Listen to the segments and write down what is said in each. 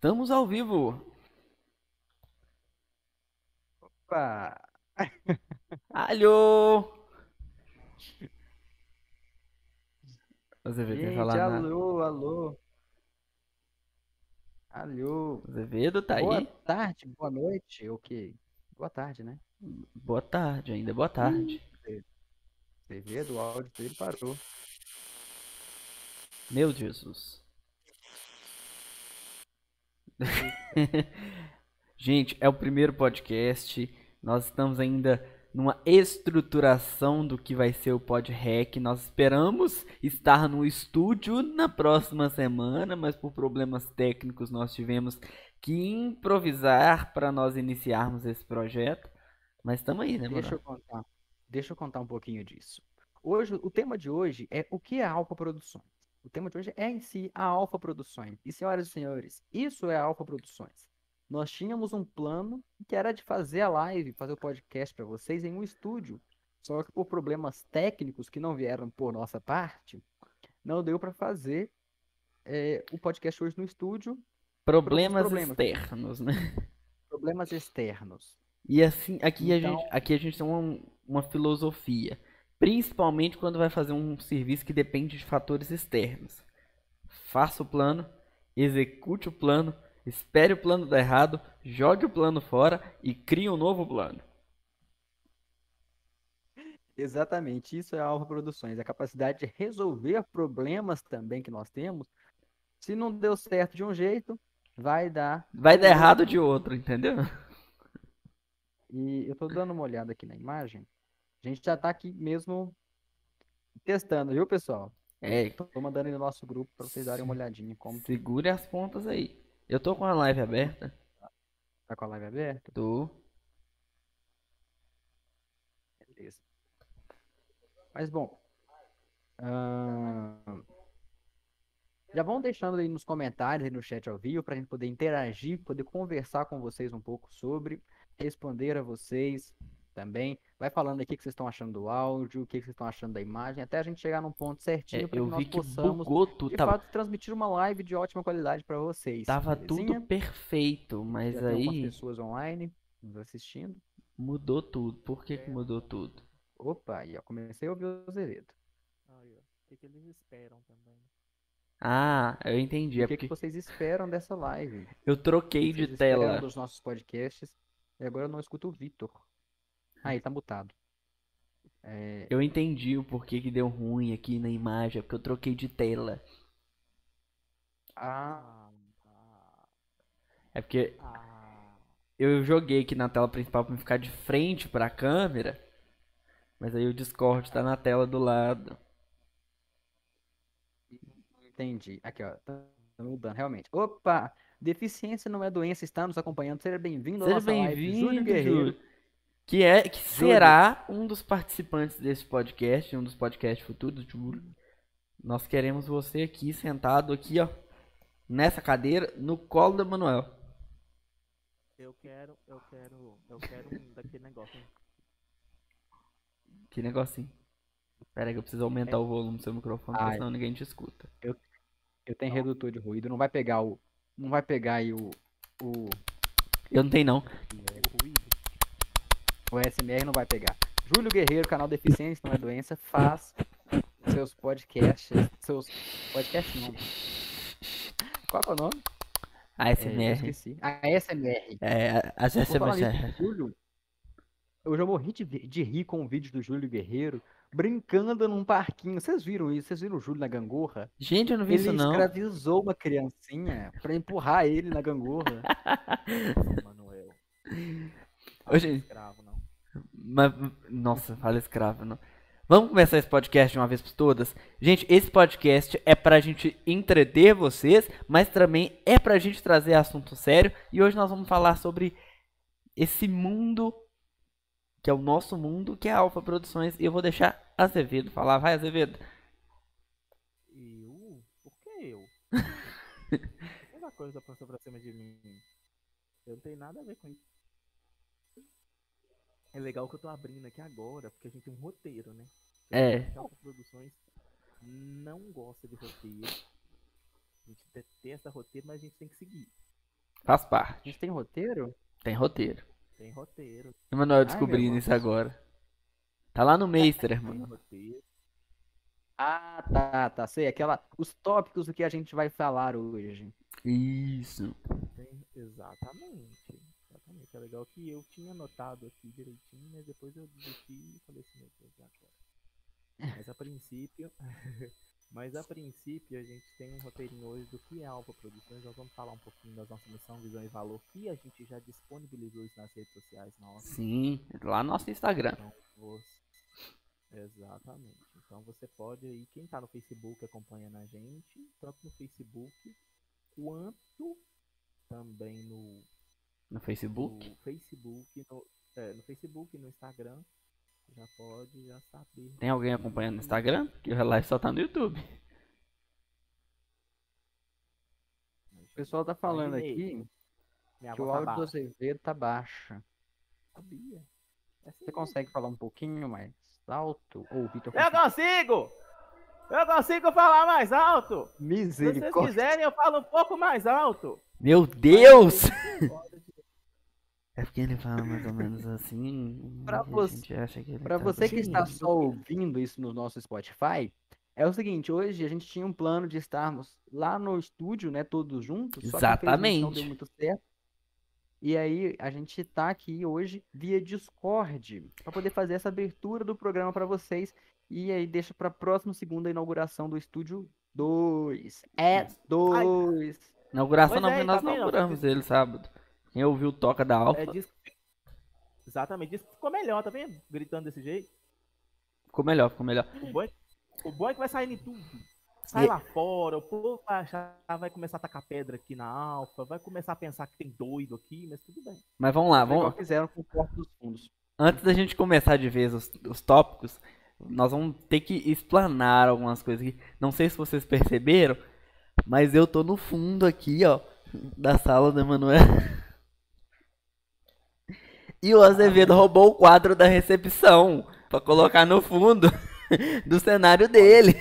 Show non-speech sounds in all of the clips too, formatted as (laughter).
Estamos ao vivo. Opa! (laughs) Alô! Azevedo quer Gente, falar alô, alô. Alô. Azevedo tá Boa aí? tarde, boa noite, ok. Boa tarde, né? Boa tarde, ainda boa tarde. Você vê do áudio dele parou. Meu Jesus. (laughs) Gente, é o primeiro podcast. Nós estamos ainda numa estruturação do que vai ser o PodRec. Nós esperamos estar no estúdio na próxima semana, mas por problemas técnicos nós tivemos que improvisar para nós iniciarmos esse projeto. Mas estamos aí, né, mano? Deixa eu contar. Deixa eu contar um pouquinho disso. Hoje, o tema de hoje é o que é Alfa Produções. O tema de hoje é em si a Alfa Produções. E senhoras e senhores, isso é a Alfa Produções. Nós tínhamos um plano que era de fazer a live, fazer o podcast para vocês em um estúdio. Só que por problemas técnicos que não vieram por nossa parte, não deu para fazer é, o podcast hoje no estúdio. Problemas, problemas. externos, né? Problemas externos. E assim, aqui, a Então- gente, aqui a gente tem uma, uma filosofia. Principalmente quando vai fazer um serviço que depende de fatores externos. Faça o plano, execute o plano, espere o plano dar errado, jogue o plano fora e crie um novo plano. Exatamente, isso é a Alfa Produções, a capacidade de resolver problemas também que nós temos. Se não deu certo de um jeito, vai dar. Vai dar errado de outro, entendeu? E eu tô dando uma olhada aqui na imagem. A gente já tá aqui mesmo testando, viu, pessoal? É, Tô mandando aí no nosso grupo para vocês darem uma olhadinha como segure as pontas aí. Eu tô com a live aberta. tá com a live aberta. Tô. Beleza. Mas bom. ahn, Já vão deixando aí nos comentários, aí no chat ao vivo, para a gente poder interagir, poder conversar com vocês um pouco sobre, responder a vocês também. Vai falando aqui o que vocês estão achando do áudio, o que vocês estão achando da imagem, até a gente chegar num ponto É, certinho para eu que nós que possamos, bugou de Tava, fato, transmitir uma live de ótima qualidade para vocês. tava belezinha? tudo perfeito, mas Já tem algumas aí pessoas online nos assistindo. mudou tudo. Por que que mudou tudo? Opa, aí ó, comecei a ouvir o. Aí, ó. O que, que eles esperam também? Ah, eu entendi. É O que, que porque vocês esperam dessa live? eu troquei de tela. dos nossos podcasts. E agora eu não escuto o Vitor. Ele tá mutado. É, Eu entendi o porquê que deu ruim aqui na imagem, é porque eu troquei de tela. ah, É porque ah. eu joguei aqui na tela principal pra ficar de frente pra câmera, mas aí o Discord tá na tela do lado. entendi. Aqui, ó. Tá tá mudando, realmente. Opa! Deficiência não é doença, está nos acompanhando. Seja bem-vindo à Seja bem-vindo, Júlio Guerreiro. Júlio. Que é que será um dos participantes desse podcast, um dos podcasts futuros, Júlio. Nós queremos você aqui sentado aqui, ó, nessa cadeira, no colo da Manuel. Eu quero, eu quero, eu quero um daquele negócio. Que negocinho. Pera aí que eu preciso aumentar o volume do seu microfone, senão ninguém te escuta. Eu tenho redutor de ruído. Não vai pegar o. Não vai pegar aí o. O, Eu não tenho não. O ruído. O SMR não vai pegar. Júlio Guerreiro, canal Deficiência não é doença, faz seus podcasts. Seus. Podcasts não. Qual que é o nome? A É, SMR. esqueci. A SMR. É, a SMR. Júlio, eu já morri de, de rir com o vídeo do Júlio Guerreiro brincando num parquinho. Vocês viram isso? Vocês viram o Júlio na gangorra? Gente, eu não vi Ele isso não. escravizou uma criancinha pra empurrar ele na gangorra. (laughs) Manuel. Ô, gente, Escravo. Mas, nossa, fala escravo, não. Vamos começar esse podcast de uma vez por todas? Gente, esse podcast é pra gente entreter vocês, mas também é pra gente trazer assunto sério. E hoje nós vamos falar sobre esse mundo, que é o nosso mundo, que é a Alfa Produções. E eu vou deixar Azevedo falar. Vai, Azevedo. Eu? Por que eu? (laughs) Toda coisa passou pra cima de mim. Eu não tenho nada a ver com isso. É legal que eu tô abrindo aqui agora, porque a gente tem um roteiro, né? É. A Produções não gosta de roteiro. A gente detesta roteiro, mas a gente tem que seguir. Faz A parte. gente tem roteiro? Tem roteiro. Tem roteiro. Emanuel Ai, descobrindo meu isso agora. Tá lá no Meister, (laughs) Tem mano. roteiro. Ah, tá, tá. Sei, aquela. Os tópicos do que a gente vai falar hoje. Isso. Tem... Exatamente. Exatamente. É legal que eu tinha anotado aqui direitinho, mas depois eu desisti e falei assim, meu Deus, e agora? (laughs) Mas a princípio. (laughs) Mas a princípio a gente tem um roteirinho hoje do que é Alfa Produções. Nós vamos falar um pouquinho da nossa missão, visão e valor que a gente já disponibilizou isso nas redes sociais nossas. Sim, lá no nosso Instagram. Então, você... Exatamente. Então você pode aí, quem tá no Facebook acompanhando a gente, tanto no Facebook quanto também no, No Facebook. no Facebook, no, é, no Facebook e no Instagram, já pode já saber. Tem alguém acompanhando no Instagram? Porque o live só tá no YouTube. O pessoal tá falando aqui Minha que o tá áudio do baixa. Azevedo tá baixo. Sabia. É assim Você consegue falar um pouquinho mais alto? Ou Vitor Eu consigo! Eu consigo falar mais alto! Se vocês Misericórdia. quiserem, eu falo um pouco mais alto. Meu Deus! (laughs) É porque ele fala mais ou menos assim. Pra a você- que Pra tá você que está só ouvindo isso no nosso Spotify, é o seguinte, hoje a gente tinha um plano de estarmos lá no estúdio, né, todos juntos, só que não Exatamente. deu muito certo. E aí a gente tá aqui hoje via Discord para poder fazer essa abertura do programa para vocês e aí deixa para próxima segunda inauguração do estúdio 2. É Isso. 2. Inauguração Pois não, é, porque tá nós vendo? inauguramos ele sábado. Quem ouviu o Toca da Alfa, É disso... Exatamente, isso ficou melhor, tá vendo? Gritando desse jeito. ficou melhor, ficou melhor. O bom é, o bom é que vai sair em tudo. Sai E- lá fora, o povo vai achar, vai começar a tacar pedra aqui na Alfa, vai começar a pensar que tem doido aqui, mas tudo bem. Mas vamos lá, vamos, fizeram com o Porto dos Fundos. antes da gente começar de vez os, os tópicos, nós vamos ter que explanar algumas coisas aqui. Não sei se vocês perceberam, mas eu tô no fundo aqui, ó, da sala do Emanuel. (laughs) E o Azevedo roubou o quadro da recepção pra colocar no fundo (laughs) do cenário dele.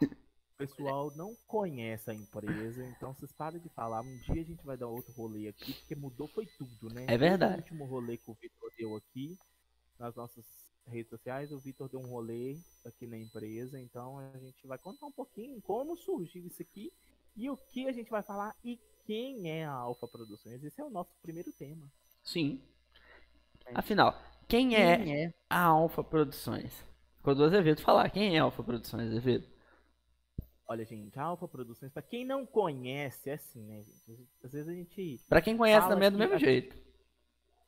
O pessoal não conhece a empresa, então vocês param de falar. Um dia a gente vai dar outro rolê aqui, porque mudou foi tudo, né? É verdade. O último rolê que o Vitor deu aqui, nas nossas redes sociais, o Vitor deu um rolê aqui na empresa, então a gente vai contar um pouquinho como surgiu isso aqui e o que a gente vai falar e quem é a Alfa Produções. Esse é o nosso primeiro tema. Sim. Afinal, quem é Quem é? a Alfa Produções? Quando o Azevedo falar, quem é a Alfa Produções, Azevedo? Olha, gente, a Alfa Produções, pra quem não conhece, é assim, né, gente? Às vezes a gente Pra quem conhece também é do mesmo jeito.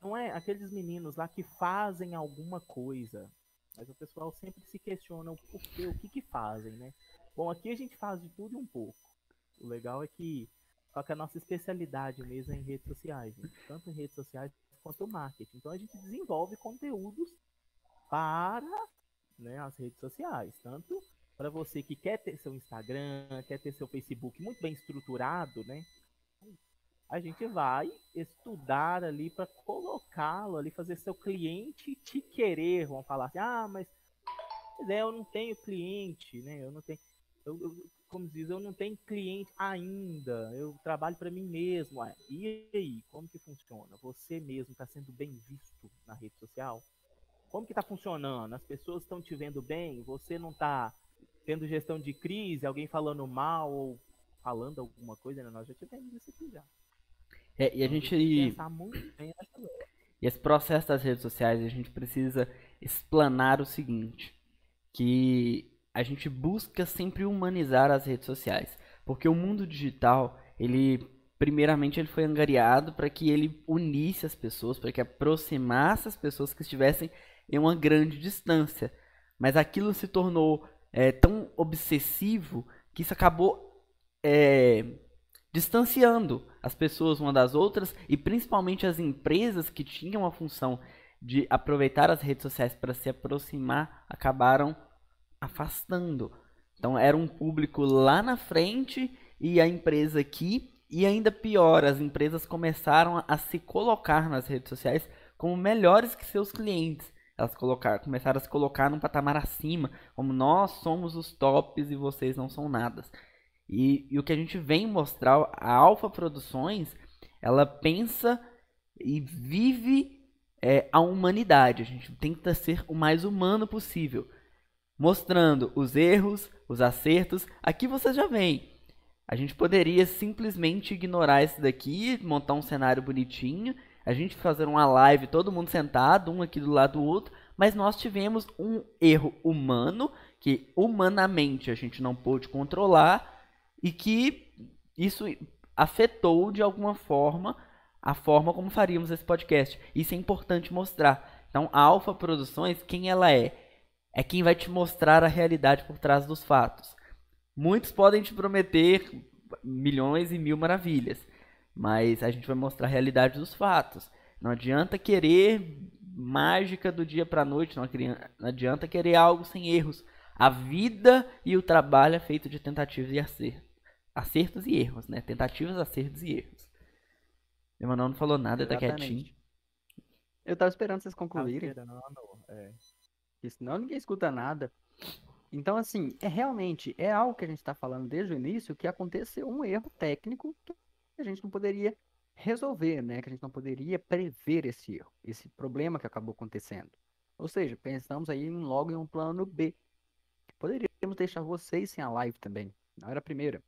não é aqueles meninos lá que fazem alguma coisa. Mas o pessoal sempre se questiona o porquê, o que que fazem, né? Bom, aqui a gente faz de tudo e um pouco. O legal é que só que a nossa especialidade mesmo é em redes sociais, gente. Tanto em redes sociais quanto marketing. Então a gente desenvolve conteúdos para né, as redes sociais. Tanto para você que quer ter seu Instagram, quer ter seu Facebook muito bem estruturado, né? a gente vai estudar ali para colocá-lo ali, fazer seu cliente te querer. Vão falar assim, ah, mas mas é, eu não tenho cliente, né? Eu não tenho, eu, eu- como diz, eu não tenho cliente ainda. Eu trabalho para mim mesmo. E aí, como que funciona? Você mesmo está sendo bem visto na rede social? Como que está funcionando? As pessoas estão te vendo bem? Você não está tendo gestão de crise? Alguém falando mal ou falando alguma coisa? Né? Nós já tivemos isso aqui já. É, e a Então, gente. pensar muito bem nessa. E esse processo das redes sociais, a gente precisa explanar o seguinte, que a gente busca sempre humanizar as redes sociais, porque o mundo digital, ele primeiramente ele foi angariado para que ele unisse as pessoas, para que aproximasse as pessoas que estivessem em uma grande distância. Mas aquilo se tornou é, tão obsessivo que isso acabou é, distanciando as pessoas uma das outras e principalmente as empresas que tinham a função de aproveitar as redes sociais para se aproximar acabaram afastando. Então era um público lá na frente e a empresa aqui e ainda pior, as empresas começaram a se colocar nas redes sociais como melhores que seus clientes. Elas começaram a se colocar num patamar acima, como nós somos os tops e vocês não são nada. E, e o que a gente vem mostrar, a Alfa Produções, ela pensa e vive é, a humanidade. A gente tenta ser o mais humano possível, mostrando os erros, os acertos. Aqui vocês já veem. A gente poderia simplesmente ignorar isso daqui, montar um cenário bonitinho, a gente fazer uma live, todo mundo sentado, um aqui do lado do outro, mas nós tivemos um erro humano que humanamente a gente não pôde controlar e que isso afetou de alguma forma a forma como faríamos esse podcast. Isso é importante mostrar. Então, a Alfa Produções, quem ela é? É quem vai te mostrar a realidade por trás dos fatos. Muitos podem te prometer milhões e mil maravilhas, mas a gente vai mostrar a realidade dos fatos. Não adianta querer mágica do dia para a noite, não adianta querer algo sem erros. A vida e o trabalho é feito de tentativas e acertos. Acertos e erros, né? Tentativas, acertos e erros. Emanuel não falou nada, Exatamente. tá quietinho. Eu tava esperando vocês concluírem. Não, não, é. Porque senão ninguém escuta nada. Então, assim, é realmente é algo que a gente está falando desde o início que aconteceu um erro técnico que a gente não poderia resolver, né? Que a gente não poderia prever esse erro, esse problema que acabou acontecendo. Ou seja, pensamos aí logo em um plano B. Poderíamos deixar vocês sem a live também. Era a primeira.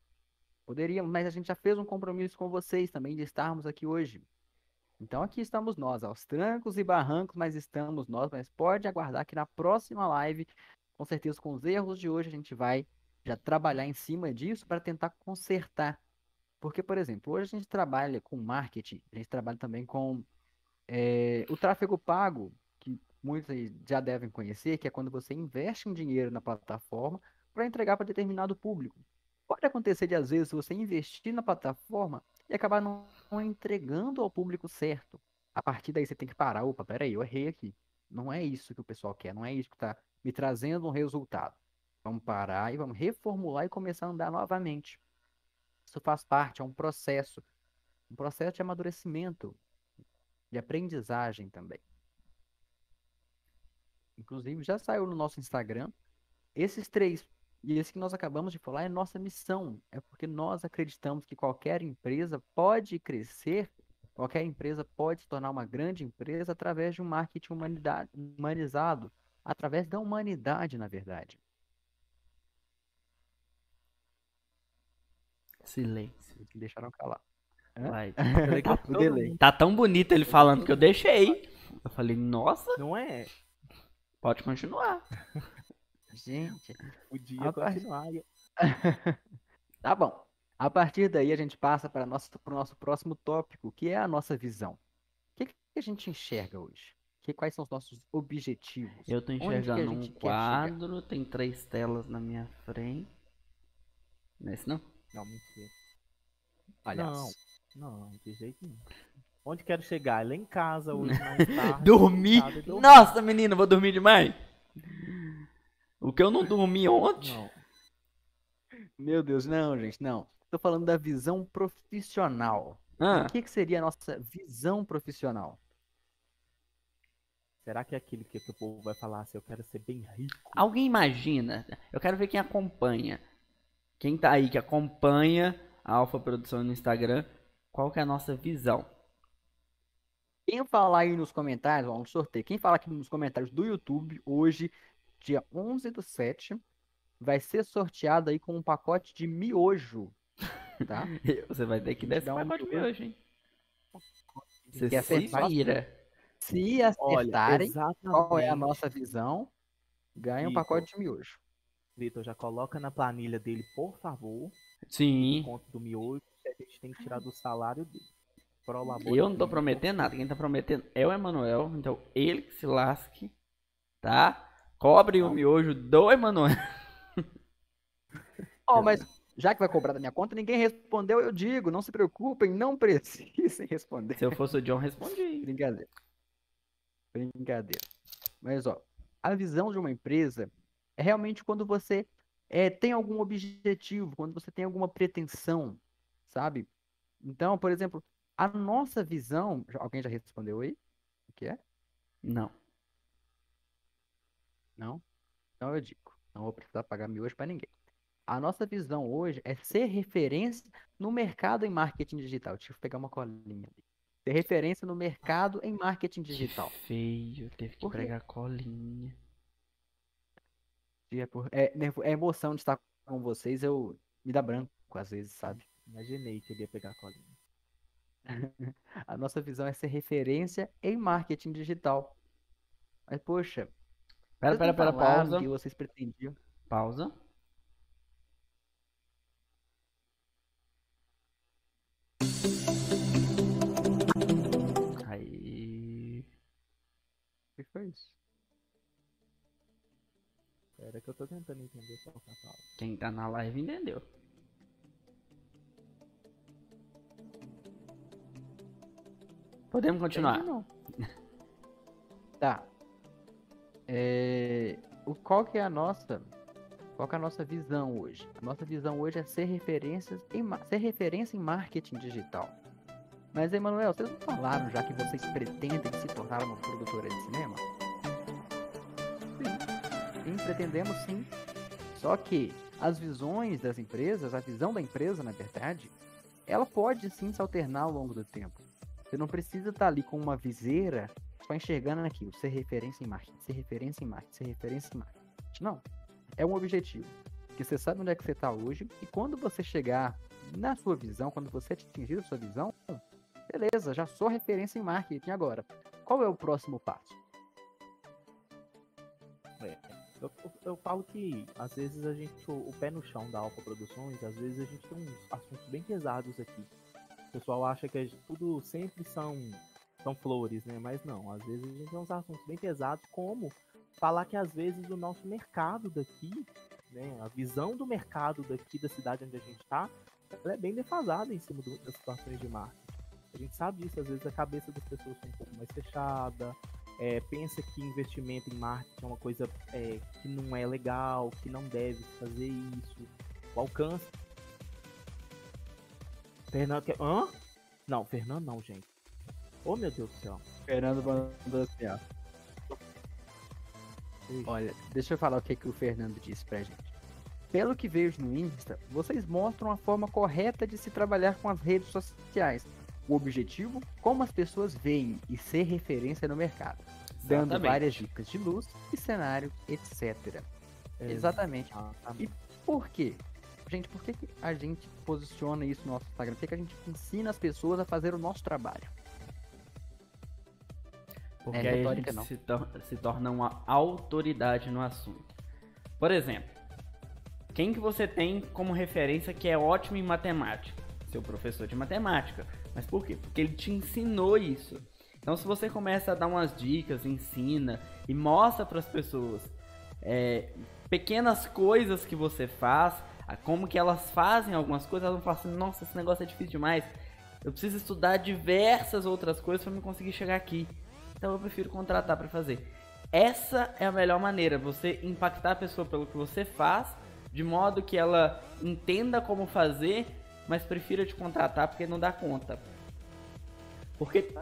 Poderíamos, mas a gente já fez um compromisso com vocês também de estarmos aqui hoje. Então aqui estamos nós, aos trancos e barrancos, mas estamos nós. Mas pode aguardar que na próxima live com certeza com os erros de hoje a gente vai já trabalhar em cima disso para tentar consertar. Porque, por exemplo, hoje a gente trabalha com marketing, a gente trabalha também com é, o tráfego pago, que muitos já devem conhecer, que é quando você investe um dinheiro na plataforma para entregar para determinado público. Pode acontecer de, às vezes, você investir na plataforma e acabar não, entregando ao público certo. A partir daí você tem que parar. Opa, peraí, eu errei aqui. Não é isso que o pessoal quer, não é isso que está me trazendo um resultado. Vamos parar e vamos reformular e começar a andar novamente. Isso faz parte, é um processo. Um processo de amadurecimento, de aprendizagem também. Inclusive, já saiu no nosso Instagram. Esses três, e esse que nós acabamos de falar, é nossa missão. É porque nós acreditamos que qualquer empresa pode crescer, qualquer empresa pode se tornar uma grande empresa através de um marketing humanizado, através da humanidade, na verdade. Silêncio. Me deixaram calar. Vai. (laughs) Tá, tá tão bonito ele falando que eu deixei. Eu falei, nossa. Não é? Pode continuar. Gente, podia continuar. (laughs) tá bom. A partir daí a gente passa para o nosso, próximo tópico, que é a nossa visão. O que, que a gente enxerga hoje? que, quais são os nossos objetivos? Eu tô enxergando um quadro, tem três telas na minha frente. Nesse não? Não, mentira. Palhaço. Não, não, de jeito nenhum. Onde quero chegar? Lá em casa hoje mais (laughs) tarde. dormir? Nossa, menina, vou dormir demais. O que eu não dormi ontem? Não. Meu Deus, não, gente, não. Tô falando da visão profissional. Ah. O que, que seria a nossa visão profissional? Será que é aquele que, o povo vai falar assim, eu quero ser bem rico? Alguém imagina? Eu quero ver quem acompanha. Quem tá aí que acompanha a Alfa Produção no Instagram, qual que é a nossa visão? Quem falar aí nos comentários, vamos sorteio. Quem falar aqui nos comentários do YouTube, hoje, dia 11 do 7, vai ser sorteado aí com um pacote de miojo, tá? (laughs) Você vai ter que dar esse pacote de miojo, hein? Você se vira. Se acertarem Olha, qual é a nossa visão, ganha um pacote de miojo. Vitor, já coloca na planilha dele, por favor. Sim. Conto do miojo que a gente tem que tirar do salário dele. Eu não tô prometendo nada. Quem tá prometendo é o Emanuel. Então ele que se lasque, tá? Cobre o miojo do Emanuel. Oh, mas já que vai cobrar da minha conta, ninguém respondeu, eu digo, não se preocupem, não precisem (laughs) responder. Se eu fosse o John, respondi. Brincadeira. Brincadeira. Mas, ó, a visão de uma empresa é realmente quando você é, tem algum objetivo, quando você tem alguma pretensão, sabe? Então, por exemplo, a nossa visão. Alguém já respondeu aí? O que é? Não. Não? Então eu digo. Não vou precisar pagar mil hoje para ninguém. A nossa visão hoje é ser referência no mercado em marketing digital. Deixa eu pegar uma colinha ali. Ser referência no mercado em marketing digital. Que feio, teve que pregar colinha. É, por- é, é emoção de estar com vocês, eu me dá branco às vezes, sabe? Imaginei que ele ia pegar a colinha. (laughs) A nossa visão é ser referência em marketing digital. Mas, poxa, Pera, vocês pera, pera, pausa. que vocês pretendiam. Pausa. Aí. O que foi isso? Era que eu tô tentando entender qual que é a palavra. Quem tá na live entendeu. Podemos continuar. Entendi, não. (laughs) Tá. É, o, qual que é a nossa, qual é a nossa visão hoje? A nossa visão hoje é ser referências em, ser referência em marketing digital. Mas, Emanuel, vocês não falaram já que vocês pretendem se tornar uma produtora de cinema? Sim. Sim, pretendemos sim. Só que as visões das empresas, a visão da empresa, na verdade, ela pode sim se alternar ao longo do tempo. Você não precisa estar ali com uma viseira só enxergando aquilo, ser referência em marketing, ser referência em marketing, ser referência em marketing. Não. É um objetivo. Que você sabe onde é que você está hoje e quando você chegar na sua visão, quando você atingir a sua visão, beleza, já sou referência em marketing agora. Qual é o próximo passo? Eu, eu, eu falo que às vezes a gente, o, o pé no chão da Alfa Produções, às vezes a gente tem uns assuntos bem pesados aqui. O pessoal acha que gente- tudo sempre são, são flores, né? Mas não, às vezes a gente tem uns assuntos bem pesados, como falar que às vezes o nosso mercado daqui, né? A visão do mercado daqui da cidade onde a gente tá, ela é bem defasada em cima do- das situações de marketing. A gente sabe disso, às vezes a cabeça das pessoas está um pouco mais fechada, é, pensa que investimento em marketing é uma coisa é, que não é legal, que não deve fazer isso. O alcance. Fernando quer. Hã? Não, Fernando não, gente. Oh meu Deus do céu. Fernando mandou assim, ó. Olha, deixa eu falar o que, que o Fernando disse pra gente. Pelo que vejo no Insta, vocês mostram a forma correta de se trabalhar com as redes sociais. O objetivo, como as pessoas veem e ser referência no mercado. Dando Exatamente. várias dicas de luz e cenário, etc. Exatamente. Exatamente. Por quê? Gente, por que, que a gente posiciona isso no nosso Instagram? Por que, que a gente ensina as pessoas a fazer o nosso trabalho? Porque É, aí a gente se, tor- se torna uma autoridade no assunto. Por exemplo, quem que você tem como referência que é ótimo em matemática? Seu professor de matemática. Mas por quê? Porque ele te ensinou isso. Então, se você começa a dar umas dicas, ensina e mostra para as pessoas é, pequenas coisas que você faz, como que elas fazem algumas coisas, elas vão falar assim, nossa, esse negócio é difícil demais. Eu preciso estudar diversas outras coisas para me conseguir chegar aqui. Então eu prefiro contratar para fazer. Essa é a melhor maneira, você impactar a pessoa pelo que você faz, de modo que ela entenda como fazer, mas prefira te contratar porque não dá conta. Porque,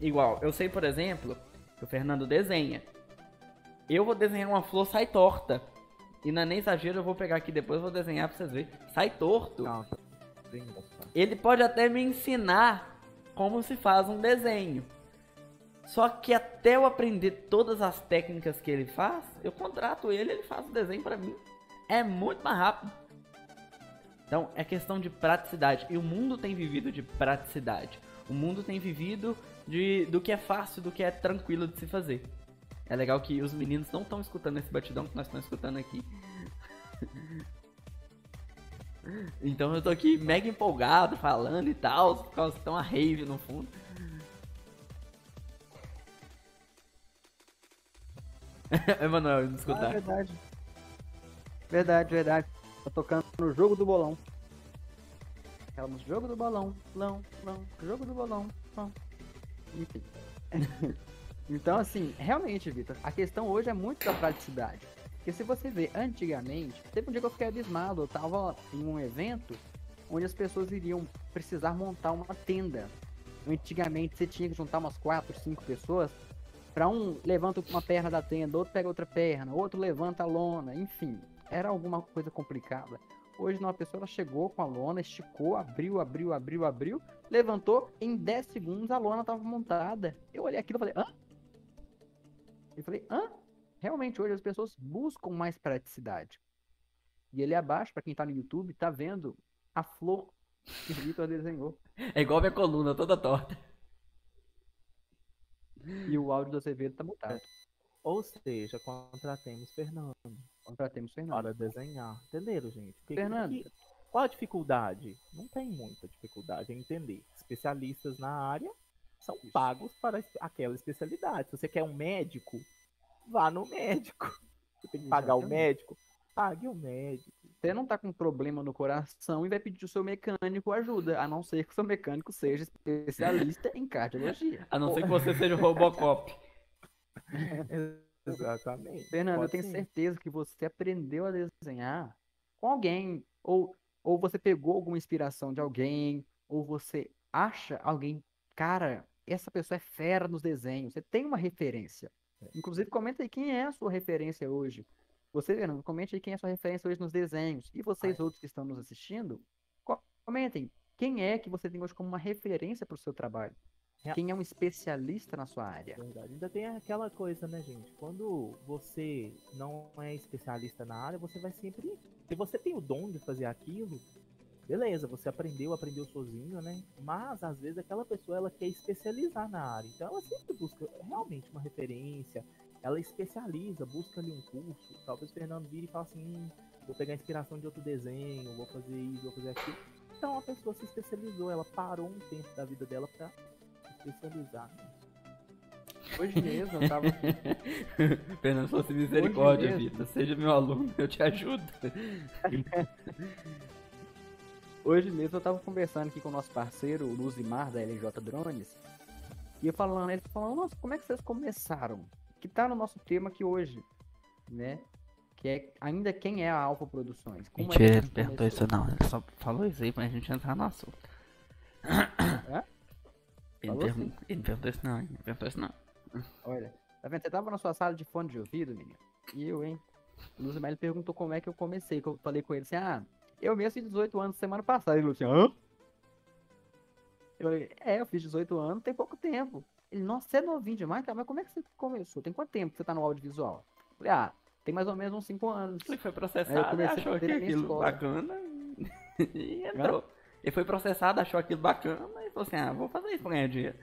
igual, eu sei, por exemplo, que o Fernando desenha. Eu vou desenhar uma flor, sai torta. E não é nem exagero, eu vou pegar aqui depois e vou desenhar pra vocês verem. Sai torto. Ele pode até me ensinar como se faz um desenho. Só que até eu aprender todas as técnicas que ele faz, eu contrato ele, ele faz o desenho pra mim. É muito mais rápido. Então, é questão de praticidade. E o mundo tem vivido de praticidade. O mundo tem vivido de, do que é fácil, do que é tranquilo de se fazer. É legal que os meninos não estão escutando esse batidão que nós estamos escutando aqui. (laughs) Então eu tô aqui mega empolgado, falando e tal, por causa que tem uma rave no fundo. (laughs) Emanuel, não Ah, escutar. verdade. Verdade, verdade. Tá tocando no jogo do bolão. Aquela música, jogo do bolão, bolão, bolão, jogo do bolão, bolão. Enfim. (laughs) então, assim, realmente, Vitor, a questão hoje é muito da praticidade. Porque se você vê antigamente, teve um dia que eu fiquei abismado, eu tava em um evento onde as pessoas iriam precisar montar uma tenda. Antigamente você tinha que juntar umas 4, 5 pessoas Pra um levanta uma perna da tenda, outro pega outra perna, outro levanta a lona, enfim, era alguma coisa complicada. Hoje uma pessoa ela chegou com a lona, esticou, abriu, abriu, abriu, abriu, levantou, em 10 segundos a lona estava montada. Eu olhei aquilo e falei, hã? Eu falei, hã? Realmente hoje as pessoas buscam mais praticidade. E ali abaixo, para quem tá no YouTube, tá vendo a flor que o Vitor desenhou. É igual minha coluna, toda torta. E o áudio do Azevedo tá mutado. Ou seja, contratemos Fernando Contratemos Fernando. para desenhar. Entenderam, gente? Porque- Fernando. que- qual a dificuldade? Não tem muita dificuldade em entender. Especialistas na área são pagos para aquela especialidade. Se você quer um médico, vá no médico. (laughs) Você tem que pagar o Exatamente. médico, pague o médico. Você não tá com problema no coração e vai pedir o seu mecânico ajuda, a não ser que o seu mecânico seja especialista em cardiologia. A não ser que você seja o Robocop. (laughs) Exatamente. Fernando, eu Pode tenho sim. certeza que você aprendeu a desenhar com alguém, ou, ou você pegou alguma inspiração de alguém, ou você acha alguém, cara, essa pessoa é fera nos desenhos, você tem uma referência. Inclusive, comenta aí quem é a sua referência hoje. Você, Fernando, comente aí quem é sua referência hoje nos desenhos. E vocês outros que estão nos assistindo, co- comentem quem é que você tem hoje como uma referência para o seu trabalho. Real- Quem é um especialista na sua área. Verdade. Ainda tem aquela coisa, né, gente? Quando você não é especialista na área, você vai sempre. Se você tem o dom de fazer aquilo, beleza, você aprendeu, aprendeu sozinho, né? Mas às vezes aquela pessoa ela quer especializar na área. Então ela sempre busca realmente uma referência, ela especializa, busca ali um curso. Talvez o Fernando vire e fale assim, hum, vou pegar inspiração de outro desenho, vou fazer isso, vou fazer aquilo. Então a pessoa se especializou, ela parou um tempo da vida dela pra se especializar. né? Hoje mesmo eu tava. (laughs) Fernando falou assim, misericórdia. Vitor. Seja meu aluno, eu te ajudo. (laughs) Hoje mesmo eu tava conversando aqui com o nosso parceiro, o Luzimar, da LJ Drones, e eu falando, ele falando, nossa, como é que vocês começaram? Que tá no nosso tema aqui hoje, né? Que é ainda quem é a Alfa Produções. Como é Mentira, ele gente perguntou isso não. Ele só falou isso aí pra gente entrar no assunto. Ele, pergun- sim. ele perguntou isso não, ele não perguntou isso não. Olha, tá vendo? Você tava na sua sala de fone de ouvido, menino? E eu, hein? O Luzimar, ele perguntou como é que eu comecei, que eu falei com ele assim, ah, eu mesmo fiz 18 anos semana passada. Ele falou assim, hã? Eu falei, é, eu fiz 18 anos, tem pouco tempo. Ele, nossa, você é novinho demais, cara, mas como é que você começou? Tem quanto tempo que você tá no audiovisual? Eu falei, ah, tem mais ou menos uns 5 anos. Ele foi Aí eu processado, comecei achou que aquilo escola. bacana e (laughs) entrou. Ele foi processado, achou aquilo bacana e falou assim, ah, vou fazer isso pra ganhar dinheiro.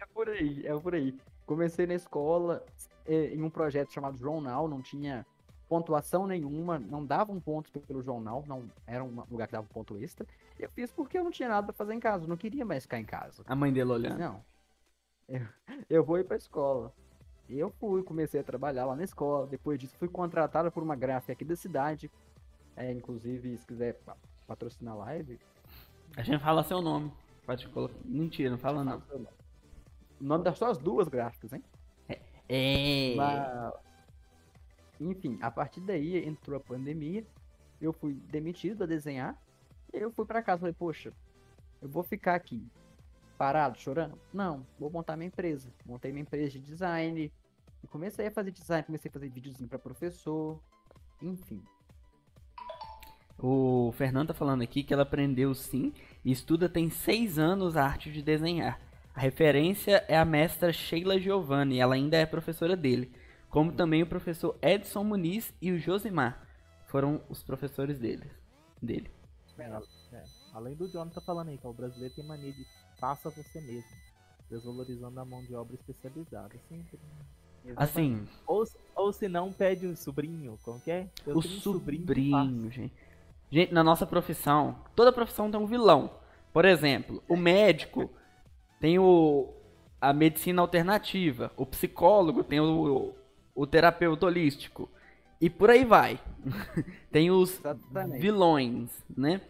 É por aí, é por aí. Comecei na escola eh, em um projeto chamado Jornal, não tinha pontuação nenhuma, não davam pontos pelo jornal, não era um lugar que dava ponto extra. Eu fiz porque eu não tinha nada pra fazer em casa, eu não queria mais ficar em casa. A mãe dele olhando. Não, eu, (laughs) eu vou ir pra escola. E eu fui, comecei a trabalhar lá na escola. Depois disso, fui contratado por uma gráfica aqui da cidade. É, inclusive, se quiser pa- patrocinar a live, A gente fala seu nome. Pode colocar. Mentira, não fala não. o nome das suas duas gráficas, hein? É. Mas, enfim, a partir daí entrou a pandemia, eu fui demitido a desenhar, e eu fui pra casa, falei, poxa, eu vou ficar aqui parado, chorando? Não, vou montar minha empresa. Montei minha empresa de design, e comecei a fazer design, comecei a fazer videozinho pra professor, enfim. O Fernando tá falando aqui que ela aprendeu sim e estuda tem seis anos a arte de desenhar. A referência é a mestra Sheila Giovanni, ela ainda é professora dele. Como também o professor Edson Muniz e o Josimar foram os professores dele. dele. É, Além do John tá falando aí, que o brasileiro tem mania de faça você mesmo, desvalorizando a mão de obra especializada. Sempre. Assim, Ou, ou se não, pede um sobrinho, que é? Eu o sobrinho, faz. gente. Gente, na nossa profissão, toda profissão tem um vilão. Por exemplo, o médico tem o, a medicina alternativa, o psicólogo tem o, o terapeuta holístico. E por aí vai. (laughs) tem os Exatamente. vilões, né?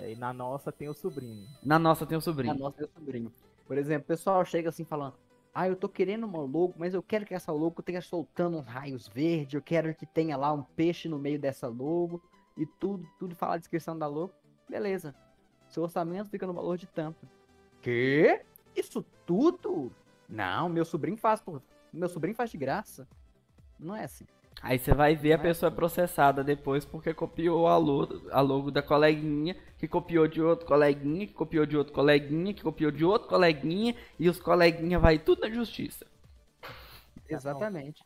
É, e na nossa tem o sobrinho. Na nossa tem o sobrinho. nossa meu sobrinho. Por exemplo, o pessoal chega assim falando: Ah, eu tô querendo uma logo, mas eu quero que essa logo tenha soltando uns raios verdes, eu quero que tenha lá um peixe no meio dessa logo, e tudo, tudo fala a descrição da logo. Beleza. Seu orçamento fica no valor de tanto. Quê? Isso tudo? Não, meu sobrinho faz por. Meu sobrinho faz de graça. Não é assim. Aí você vai ver a Não é pessoa é processada depois porque copiou a logo, a logo da coleguinha, que copiou de outro coleguinha, que copiou de outro coleguinha, que copiou de outro coleguinha, e os coleguinha vai tudo na justiça. Exatamente.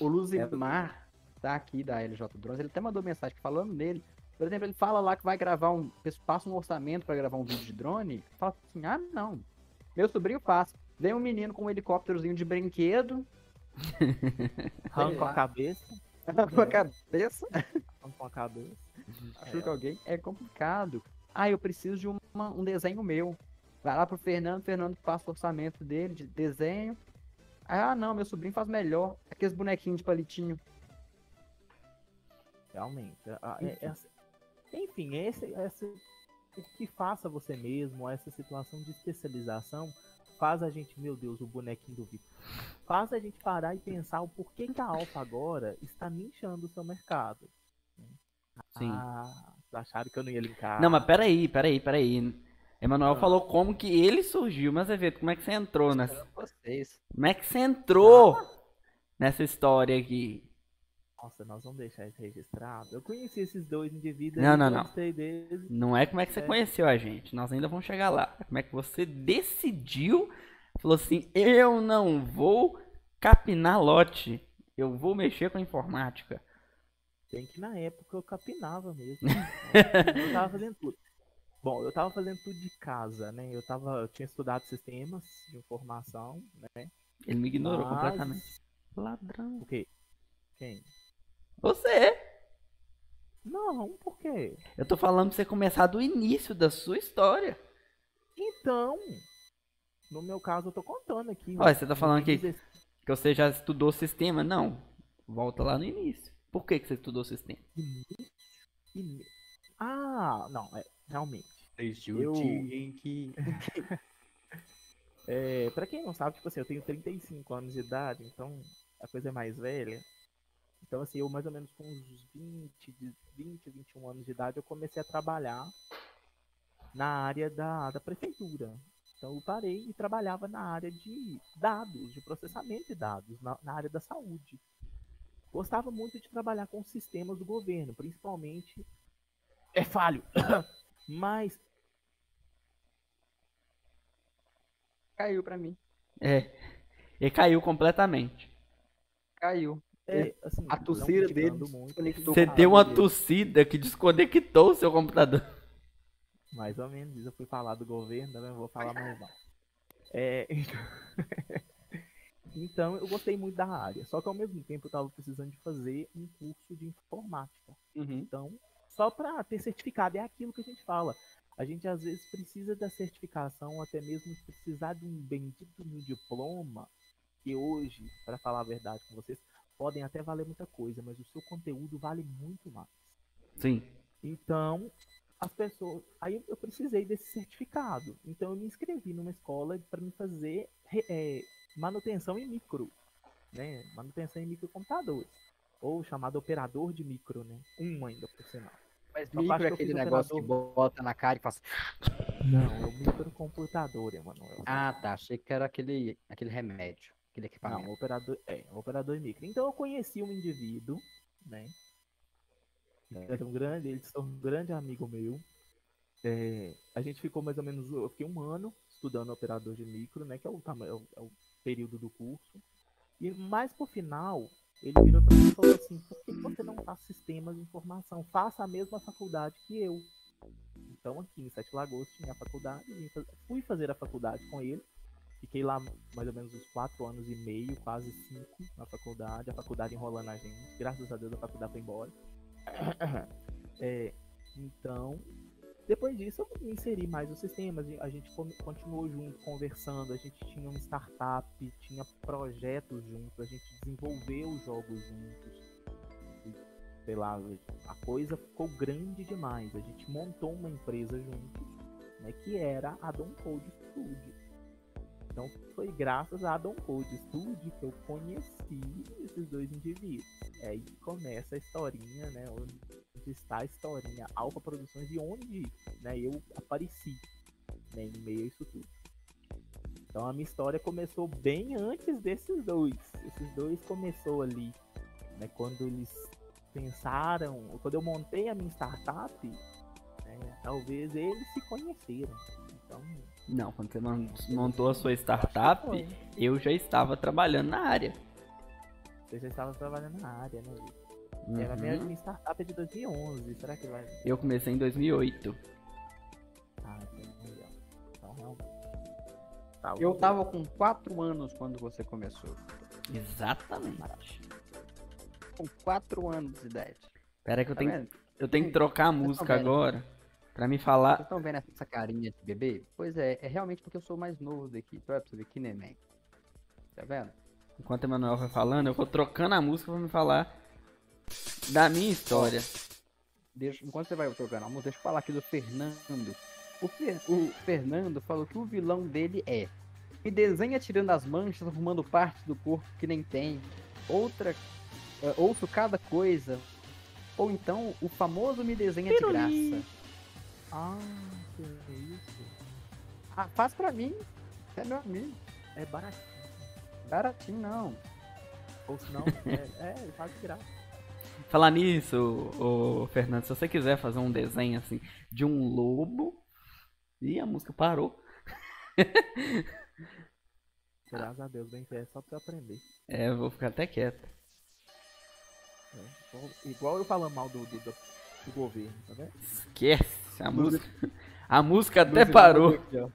O Luzimar tá aqui da LJ Drones, ele até mandou mensagem falando nele. Por exemplo, ele fala lá que vai gravar um. Passa um orçamento para gravar um vídeo de drone. Fala assim: ah, não. Meu sobrinho faz. Vem um menino com um helicópterozinho de brinquedo, (laughs) Arranca a cabeça. com a cabeça, Arranca a cabeça. ajuda alguém. É complicado. Ah, eu preciso de uma- um desenho meu. Vai lá pro Fernando, Fernando passa o orçamento dele de desenho. Ah, não, meu sobrinho faz melhor. Aqueles bonequinhos de palitinho. Realmente. a- é- é assim- enfim, esse, esse, o que faça você mesmo, essa situação de especialização, faz a gente, meu Deus, o bonequinho do Vitor. Faz a gente parar e pensar o porquê que a Alfa agora está nichando o seu mercado. Sim. Ah, acharam que eu não ia linkar. Não, mas peraí, peraí, peraí. Emanuel Ah. falou como que ele surgiu, mas Evito, como é que você entrou nessa. Vocês. Como é que você entrou nessa história aqui? Nossa, nós vamos deixar isso registrado. Eu conheci esses dois indivíduos. Não, não, não. Deles. Não é como é que você É. conheceu a gente. Nós ainda vamos chegar lá. Como é que você decidiu, falou assim, eu não vou capinar lote. Eu vou mexer com informática. Tem que na época eu capinava mesmo. (laughs) eu tava fazendo tudo. Bom, eu tava fazendo tudo de casa, né? Eu tava, eu tinha estudado sistemas de informação, né? Ele me ignorou Mas- completamente. Ladrão. O quê? Quem? Você. Não, por quê? Eu tô falando pra você começar do início da sua história. Então, no meu caso eu tô contando aqui. Olha, você tá falando que, que você já estudou sistema. Não. Volta lá no início. Por que, que você estudou sistema? Ah, não, é, realmente. Desde Eu- o dia em que. (laughs) É, pra quem não sabe, tipo assim, eu tenho 35 anos de idade, então a coisa é mais velha. Então, assim, eu mais ou menos com uns 20, de 20, 21 anos de idade, eu comecei a trabalhar na área da, da prefeitura. Então, eu parei e trabalhava na área de dados, de processamento de dados, na, na área da saúde. Gostava muito de trabalhar com sistemas do governo, principalmente. É falho! (coughs) Mas Caiu pra mim. É. Ele caiu completamente. Caiu. É, assim, A criticando dele muito, desconectou Você deu uma dele. tossida que desconectou o seu computador. Mais ou menos, isso eu fui falar do governo, também não vou falar mais não. É, (laughs) então, eu gostei muito da área, só que ao mesmo tempo eu estava precisando de fazer um curso de informática. Uhum. Então, só para ter certificado, é aquilo que a gente fala. A gente às vezes precisa da certificação, até mesmo precisar de um bendito no diploma, que hoje, para falar a verdade com vocês, podem até valer muita coisa, mas o seu conteúdo vale muito mais. Sim. Então, as pessoas. Aí eu precisei desse certificado. Então eu me inscrevi numa escola para me fazer é, manutenção em micro. Né? Manutenção em microcomputadores. Ou chamado operador de micro, né? Um ainda por sinal. Mas micro é que aquele negócio que operador. bota na cara e faz. Não, é o microcomputador, Emanuel. Ah, tá. Achei que era aquele, aquele remédio. Aquele equipamento. Não, operador, é, operador em micro. Então eu conheci um indivíduo, né? É um grande, ele se tornou um grande amigo meu. É, a gente ficou mais ou menos, eu fiquei um ano estudando operador de micro, né? Que é o, é o, é período do curso. E mais pro final, ele virou pra mim e falou assim, por que você não faz sistemas de informação? Faça a mesma faculdade que eu. Então aqui em Sete Lagoas tinha a faculdade, fui fazer a faculdade com ele. Fiquei lá mais ou menos uns quatro anos e meio, quase cinco na faculdade, a faculdade enrolando a gente. Graças a Deus a faculdade foi embora. (coughs) É, então, depois disso eu me inseri mais nos sistemas, a gente con- continuou junto, conversando, a gente tinha uma startup, tinha projetos juntos, a gente desenvolveu jogos juntos. Sei lá, a coisa ficou grande demais. A gente montou uma empresa juntos, né, que era a Don Code Studio. Então foi graças a Don Code Studio que eu conheci esses dois indivíduos. É aí começa a historinha, né? Onde está a historinha Alfa Produções e onde né, eu apareci né, em meio a isso tudo. Então a minha história começou bem antes desses dois. Esses dois começou ali né, quando eles pensaram, quando eu montei a minha startup, né, talvez eles se conheceram. Então, Não, quando você mon- montou a sua startup, eu já estava trabalhando na área. Você já estava trabalhando na área, né? Vitor? Era a minha, Uhum. startup de 2011. Será que vai. Eu comecei em 2008. Ah, então. Então, realmente. Tá, Eu tava com 4 anos quando você começou. Exatamente. Com 4 anos de idade. Pera aí que eu Tá tenho, vendo? eu tenho que trocar a música agora pra me Vocês falar. estão vendo essa carinha de bebê? Pois é, é realmente porque eu sou o mais novo daqui. Então é pra você ver que neném. Tá vendo? Enquanto o Emanuel vai falando, eu vou trocando a música pra me falar da minha história. Deixa, enquanto você vai trocando a música, deixa eu falar aqui do Fernando. O, Fer- o Fernando falou que o vilão dele é me desenha tirando as manchas, arrumando partes do corpo que nem tem. Outra, é, ouço cada coisa. Ou então o famoso me desenha de graça. Ah, que isso. Ah, faz pra mim. Você é meu amigo. É baratinho. Baratinho não. Ou senão, (laughs) é, é faz de graça. Falar nisso, ô, Fernando, se você quiser fazer um desenho assim de um lobo. Ih, a música parou. (laughs) Graças a Deus, bem que é só pra eu aprender. É, vou ficar até quieto. né? Igual- eu falando mal do, do, do- do governo, tá vendo? Esquece a música. (laughs) A música até Luzimar parou. aqui.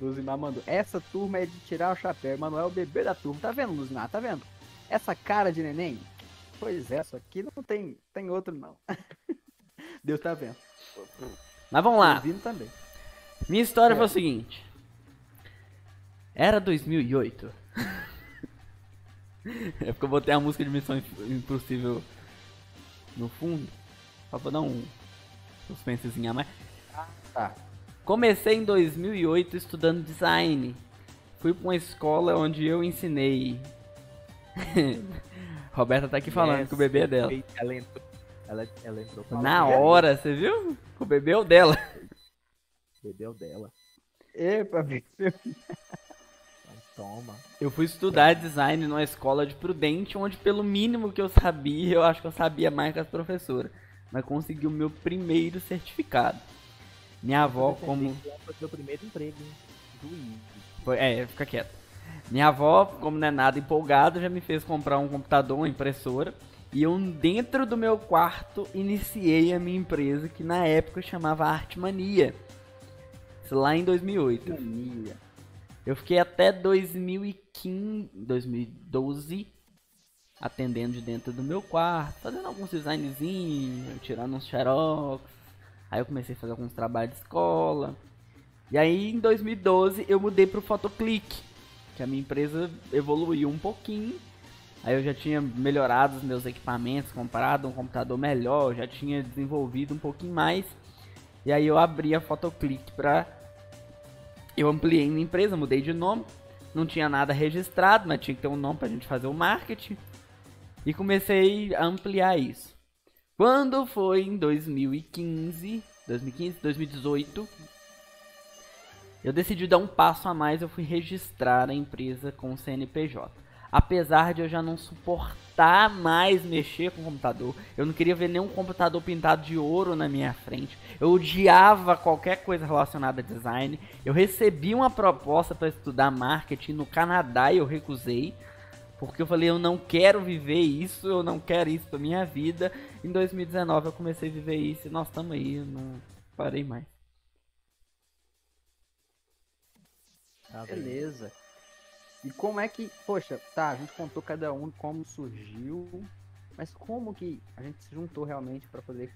Luzimar mandou. Essa turma é de tirar o chapéu. Manuel é o bebê da turma. Tá vendo, Luzimar? Tá vendo? Essa cara de neném? Pois é, só que não tem, tem outro não. (laughs) Deus tá vendo. Mas vamos lá. Também. Minha história É. foi o seguinte. Era 2008. (laughs) é porque eu botei a música de Missão Imp- Impossível no fundo. Só pra dar um suspensezinho a mais. Tá. Comecei em 2008 estudando design. Fui pra uma escola onde eu ensinei. (laughs) Roberta tá aqui falando Yes, que o bebê é dela. Ela entrou, ela, ela entrou Na é hora, você viu? O bebê é o dela. Bebeu dela. Epa, velho. Então, toma. Eu fui estudar design numa escola de Prudente, onde pelo mínimo que eu sabia, eu acho que eu sabia mais que as professoras. Mas consegui o meu primeiro certificado. Minha avó, como. Foi meu primeiro emprego, hein? Foi- É, fica quieto. Minha avó, como não é nada empolgada, já me fez comprar um computador, uma impressora. E eu, dentro do meu quarto, iniciei a minha empresa, que na época chamava Arte Mania. Isso lá em 2008. Mania. Eu fiquei até 2015, 2012 atendendo de dentro do meu quarto, fazendo alguns designzinhos, tirando uns xerox. Aí eu comecei a fazer alguns trabalhos de escola. E aí em 2012 eu mudei pro Photoclick, que a minha empresa evoluiu um pouquinho. Aí eu já tinha melhorado os meus equipamentos, comprado um computador melhor, já tinha desenvolvido um pouquinho mais. E aí eu abri a Photoclick pra eu ampliei minha empresa, mudei de nome. Não tinha nada registrado, mas tinha que ter um nome pra gente fazer o marketing. E comecei a ampliar isso. Quando foi em 2015, 2015, 2018, eu decidi dar um passo a mais, eu fui registrar a empresa com o CNPJ. Apesar de eu já não suportar mais mexer com o computador, eu não queria ver nenhum computador pintado de ouro na minha frente. Eu odiava qualquer coisa relacionada a design. Eu recebi uma proposta para estudar marketing no Canadá e eu recusei. Porque eu falei, eu não quero viver isso, eu não quero isso pra minha vida. Em 2019 eu comecei a viver isso e nós estamos aí, eu não parei mais. Tá? Beleza. E como é que, poxa, tá, a gente contou cada um como surgiu, mas como que a gente se juntou realmente para poder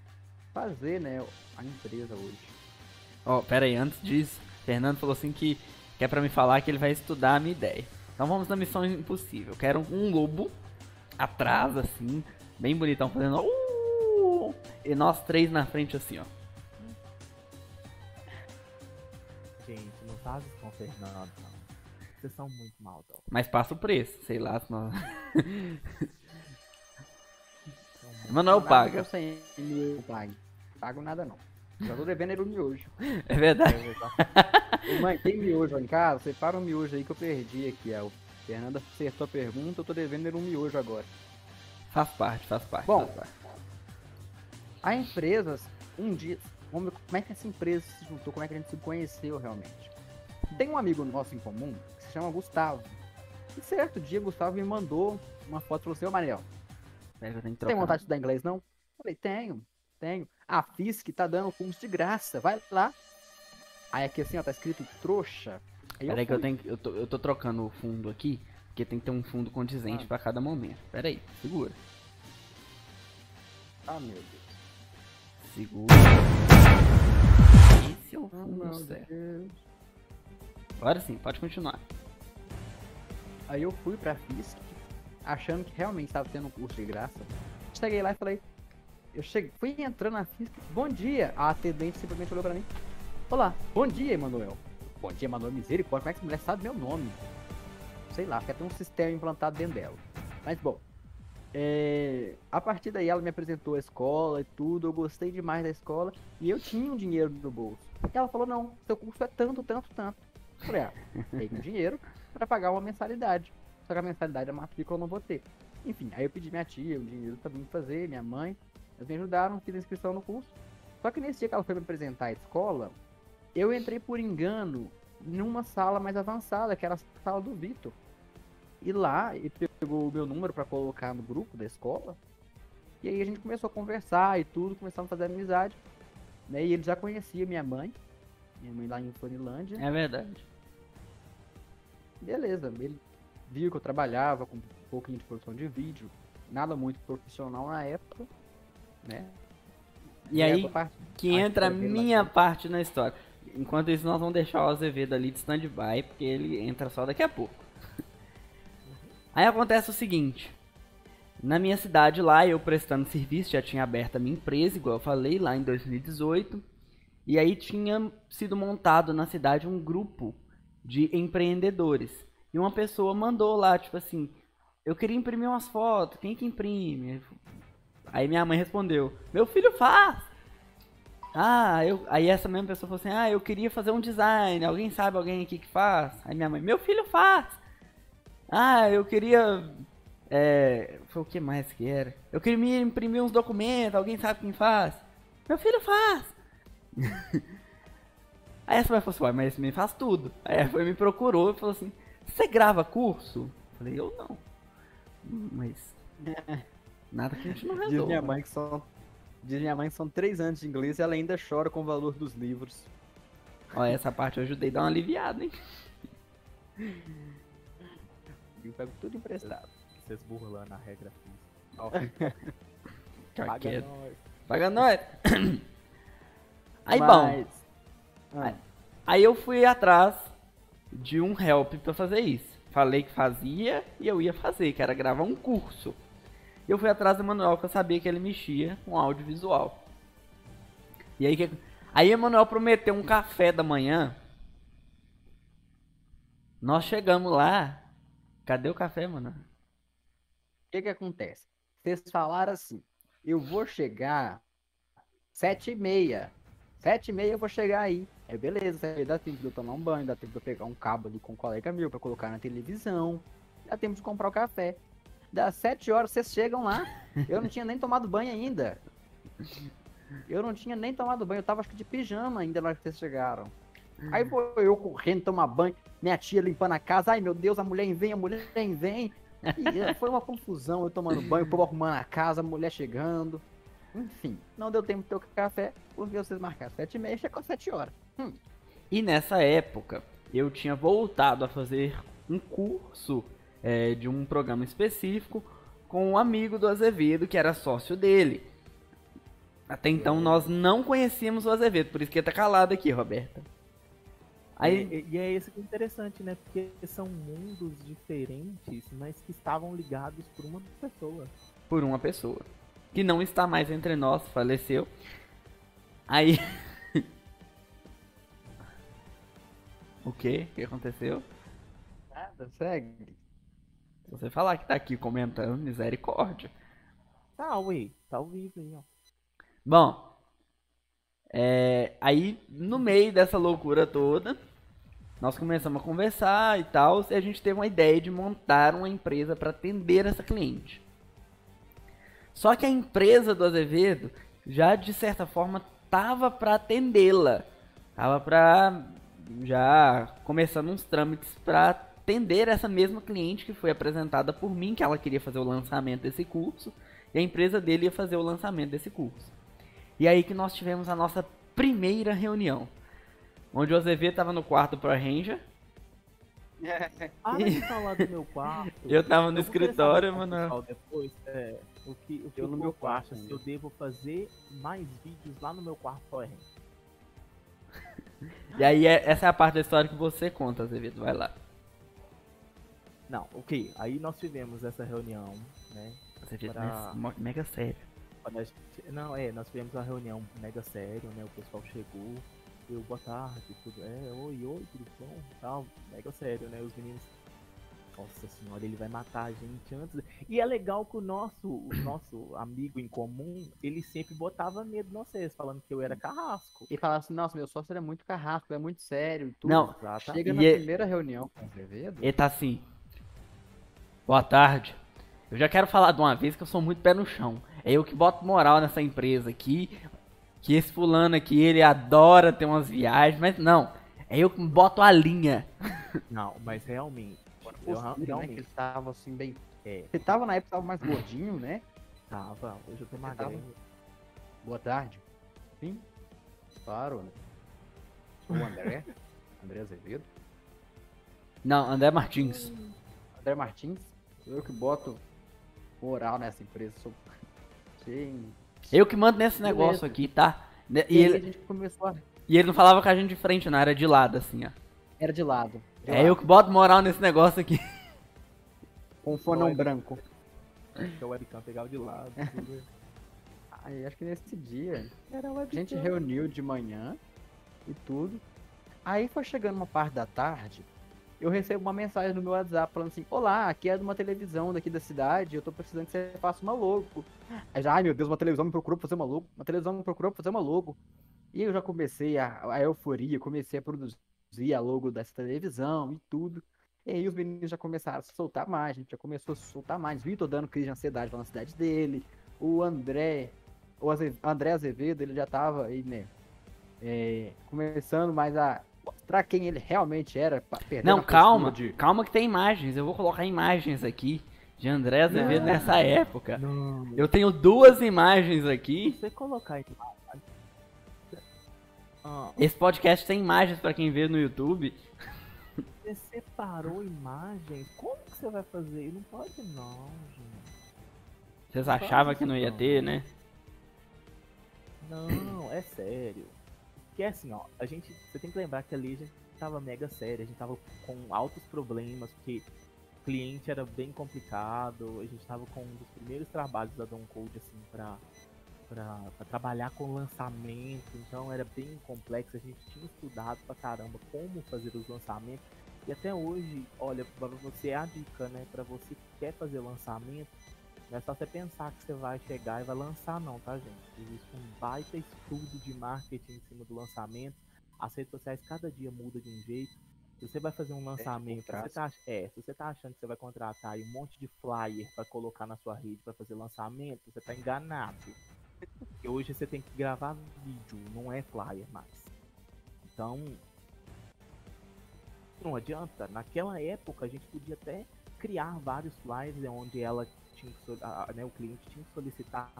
fazer, né, a empresa hoje? Ó, pera aí, antes disso, Fernando falou assim que quer pra me falar que ele vai estudar a minha ideia. Então vamos na missão impossível. Quero um lobo atrás, assim, bem bonitão, fazendo. Uh! E nós três na frente, assim, ó. Gente, não faz isso com o Fernando, não. Vocês são muito maldosos. Mas passa o preço, sei lá se nós. Manuel paga. eu. Pago nada não. Já tô devendo ele o miojo. É verdade. Ô, mãe, tem miojo lá em casa? Separa um miojo aí que eu perdi aqui. ó. O Fernando acertou a pergunta, eu tô devendo ele um miojo agora. Faz parte, faz parte. Bom. faz parte. A empresa, um dia, como é que essa empresa se juntou, como é que a gente se conheceu realmente. Tem um amigo nosso em comum que se chama Gustavo. E certo dia, Gustavo me mandou uma foto e falou assim: Ô Manel, eu tem vontade de estudar inglês não? Falei: Tenho, tenho. A FISC tá dando curso de graça, vai lá. Aí aqui assim, ó, tá escrito trouxa. Aí Pera aí que eu tenho que- eu tô, eu tô trocando o fundo aqui, porque tem que ter um fundo condizente Ah. pra cada momento. Pera aí, segura. Ah, meu Deus. Segura. Esse é o Ah, fundo meu certo. Deus. Agora sim, pode continuar. Aí eu fui pra FISC, achando que realmente estava tendo um curso de graça. Cheguei lá e falei, eu cheguei, fui entrando na FISC, bom dia. A atendente simplesmente olhou pra mim. Olá, bom dia, Emanuel. Bom dia, Emanuel Misericórdia, como é que essa mulher sabe meu nome? Sei lá, quer ter um sistema implantado dentro dela. Mas bom, é, a partir daí ela me apresentou a escola e tudo, eu gostei demais da escola e eu tinha um dinheiro no bolso. E ela falou, não, seu curso é tanto, tanto, tanto. Eu falei, ah, tenho dinheiro para pagar uma mensalidade. Só que a mensalidade da matrícula eu não vou ter. Enfim, aí eu pedi minha tia o dinheiro pra mim fazer, minha mãe. Eles me ajudaram, fiz a inscrição no curso. Só que nesse dia que ela foi me apresentar a escola, eu entrei por engano numa sala mais avançada, que era a sala do Vitor. E lá, ele pegou o meu número para colocar no grupo da escola. E aí a gente começou a conversar e tudo, começamos a fazer amizade. Né? E ele já conhecia minha mãe, minha mãe lá em Fanilândia. É verdade. Beleza, ele viu que eu trabalhava com um pouquinho de produção de vídeo, nada muito profissional na época, né? E aí que entra a minha parte na história. Enquanto isso, nós vamos deixar o Azevedo ali de stand-by, porque ele entra só daqui a pouco. (laughs) Aí acontece o seguinte. Na minha cidade lá, eu prestando serviço, já tinha aberto a minha empresa, igual eu falei, lá em 2018. E aí tinha sido montado na cidade um grupo de empreendedores. E uma pessoa mandou lá, tipo assim, eu queria imprimir umas fotos, quem que imprime? Aí minha mãe respondeu, meu filho faz! Ah, eu... aí essa mesma pessoa falou assim, ah, eu queria fazer um design, alguém sabe alguém aqui que faz? Aí minha mãe, meu filho faz! Ah, eu queria... É... Foi o que mais que era? Eu queria imprimir uns documentos, alguém sabe quem faz? Meu filho faz! (laughs) Aí essa mulher falou assim, uai, mas esse menino faz tudo. Aí ela foi me procurou e falou assim, você grava curso? Eu falei, eu não. "Hum, Mas... Nada que a gente não (laughs) resolva. Diz minha mãe que são. Diz minha mãe que são três anos de inglês e ela ainda chora com o valor dos livros. Ó, essa parte eu ajudei a dar uma aliviada, hein? (laughs) Eu pego tudo emprestado. Vocês burlando a regra física. Ó, Fica (laughs) paga quieto. nós. Paga nós. (coughs) Aí, bom, Mas- Ah, aí eu fui atrás de um help pra fazer isso. Falei que fazia e eu ia fazer, que era gravar um curso. Eu fui atrás do Emanuel, que eu sabia que ele mexia com audiovisual. E aí, que... aí Emanuel prometeu um café da manhã. Nós chegamos lá. Cadê o café, mano? O que que acontece? Vocês falaram assim, eu vou chegar sete e meia. Sete e meia eu vou chegar aí. É beleza, dá tempo de eu tomar um banho, dá tempo de eu pegar um cabo ali com um colega meu pra colocar na televisão. Dá tempo de comprar o café. Das sete horas vocês chegam lá, eu não tinha nem tomado banho ainda. Eu não tinha nem tomado banho, eu tava acho que de pijama ainda na hora que vocês chegaram. Aí vou eu correndo tomar banho, minha tia limpando a casa, ai meu Deus, a mulher vem, a mulher vem. E foi uma confusão, eu tomando banho, o povo arrumando a casa, a mulher chegando. Enfim, não deu tempo de ter o café, porque vocês marcaram sete e meia, chegou às sete horas. E nessa época, eu tinha voltado a fazer um curso é, de um programa específico com um amigo do Azevedo, que era sócio dele. Até então nós não conhecíamos o Azevedo, por isso que ele tá calado aqui, Roberta. Aí, E, e é isso que é interessante, né? Porque são mundos diferentes, mas que estavam ligados por uma pessoa. por uma pessoa, que não está mais entre nós, faleceu. Aí. (laughs) o que? O que aconteceu? Nada, segue. Se você falar que tá aqui comentando, misericórdia. Tá, ué, tá ao vivo aí, ó. Bom, é, aí no meio dessa loucura toda, nós começamos a conversar e tal, e a gente teve uma ideia de montar uma empresa para atender essa cliente. Só que a empresa do Azevedo já de certa forma tava para atendê-la. Tava para já começando uns trâmites para atender essa mesma cliente que foi apresentada por mim, que ela queria fazer o lançamento desse curso, e a empresa dele ia fazer o lançamento desse curso. E aí que nós tivemos a nossa primeira reunião, onde o Azevedo estava no quarto (laughs) para Ranger. Para de falar do meu quarto. (laughs) Eu tava no Eu escritório, mano. Depois, é, o que, o que Eu no meu quarto se eu devo fazer mais vídeos lá no meu quarto Power Ranger. (laughs) E aí é- essa é a parte da história que você conta, Azevedo. Vai lá. Não, ok. Aí nós tivemos essa reunião, né? Azevedo, Pra- né, mega sério. Não, é, nós tivemos uma reunião mega sério, né? O pessoal chegou, eu, boa tarde, tudo. É, oi, oi, tudo bom? Tal, mega sério, né? Os meninos. Nossa senhora, ele vai matar a gente antes. E é legal que o nosso, o (coughs) nosso amigo em comum, ele sempre botava medo em vocês, falando que eu era carrasco. E falar assim, nossa, meu sócio é muito carrasco, é muito sério e tudo. Não, Exatamente. Chega E na é- primeira reunião com o Azevedo, Ele tá assim. Boa tarde. Eu já quero falar de uma vez que eu sou muito pé no chão. É eu que boto moral nessa empresa aqui. Que esse fulano aqui, ele adora ter umas viagens, mas não. É eu que boto a linha. (laughs) Não, mas realmente. Eu né, que realmente ele tava assim bem... é, Você tava na época, tava mais gordinho, né? tava. Hoje eu tô tava- magrinho. Boa tarde. Sim. Claro, né? Sou o André. (laughs) André Azevedo. Não, André Martins. André Martins. Eu que boto moral nessa empresa. Sou... Sim. Eu que mando nesse Beleza. negócio aqui, tá? E, E ele, gente começou a... e ele não falava com a gente de frente, não, era de lado, assim, ó. Era de lado. de É lado, eu que boto moral nesse negócio aqui. (laughs) Com um fonão branco. Que o webcam pegava de lado. (laughs) tudo. Aí acho que nesse dia Era a gente reuniu de manhã e tudo. Aí foi chegando uma parte da tarde, eu recebo uma mensagem no meu WhatsApp falando assim: Olá, aqui é de uma televisão daqui da cidade, eu tô precisando que você faça uma logo. Aí já, ai meu Deus, uma televisão me procurou pra fazer uma logo, uma televisão me procurou pra fazer uma logo. E eu já comecei a, a euforia, comecei a produzir a logo dessa televisão e tudo. E aí os meninos já começaram a soltar mais, a gente já começou a soltar mais. Vitor dando crise de ansiedade na cidade dele. O André, o Aze- André Azevedo, ele já tava aí, né? é, começando mais a mostrar quem ele realmente era. Não, calma. de- Calma que tem imagens. Eu vou colocar imagens aqui de André Azevedo Não. nessa época. Não, Eu tenho duas imagens aqui. você colocar. Ah, Esse podcast tem imagens pra quem vê no YouTube. você separou imagens? Como que você vai fazer? Não pode não, gente. Vocês achavam que não ia ter, né? Não, é sério. Porque assim, ó, a gente. Você tem que lembrar que ali a gente tava mega sério, a gente tava com altos problemas, porque o cliente era bem complicado, a gente tava com um dos primeiros trabalhos da Don Code, assim, pra, pra, pra trabalhar com lançamento, então era bem complexo, a gente tinha estudado pra caramba como fazer os lançamentos. E até hoje, olha, pra você é a dica, né? Pra você que quer fazer lançamento, não é só você pensar que você vai chegar e vai lançar, não, tá, gente? Existe um baita estudo de marketing em cima do lançamento. As redes sociais cada dia muda de um jeito. Se você vai fazer um lançamento, se você tá, é, se você tá achando que você vai contratar aí um monte de flyer para colocar na sua rede para fazer lançamento, você tá enganado. Porque hoje você tem que gravar vídeo, não é flyer mais. Então, não adianta. Naquela época a gente podia até criar vários flyers onde ela tinha que, a- né, o cliente tinha que solicitar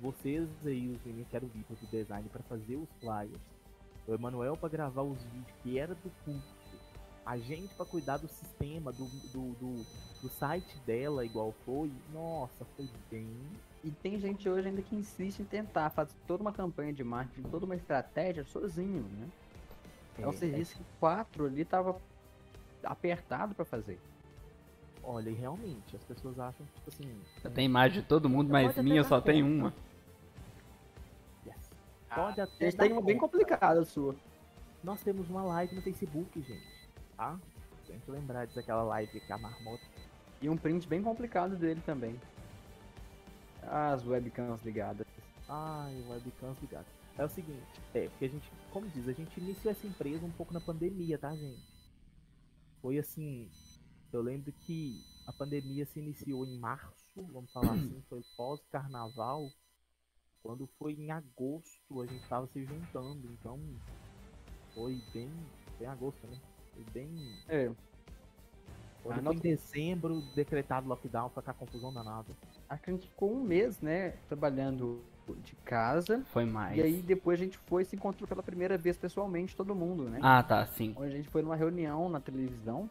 vocês aí, os meninos que eram o Vitor do design, para fazer os flyers. O Emanuel para gravar os vídeos que era do curso. A gente para cuidar do sistema, do, do, do, do site dela, igual foi. Nossa, foi bem. E tem gente hoje ainda que insiste em tentar fazer toda uma campanha de marketing, toda uma estratégia sozinho, né? É, um serviço que quatro ali tava apertado pra fazer. Olha, e realmente, as pessoas acham que, tipo assim. Eu tenho imagem de todo mundo, mas minha só conta. uma. yes. Pode A até. tem uma bem complicada a sua. Nós temos uma live no Facebook, gente. Tá? Tem que lembrar disso, aquela live que a marmota. E um print bem complicado dele também. As webcams ligadas. Ai, webcams ligado. É o seguinte, é, porque a gente, como diz, a gente iniciou essa empresa um pouco na pandemia, tá, gente? Foi assim, eu lembro que a pandemia se iniciou em março, vamos falar (clears throat) assim, foi pós-carnaval. Quando foi em agosto, a gente estava se juntando, então foi bem, bem agosto, né? Foi bem. É, Quando Ah, foi em não- dezembro, decretado lockdown, foi com a confusão danada. acho que a gente ficou um mês, né, trabalhando de casa. Foi mais. E aí depois a gente foi e se encontrou pela primeira vez pessoalmente, todo mundo, né? Ah, tá, sim. Onde a gente foi numa reunião na televisão.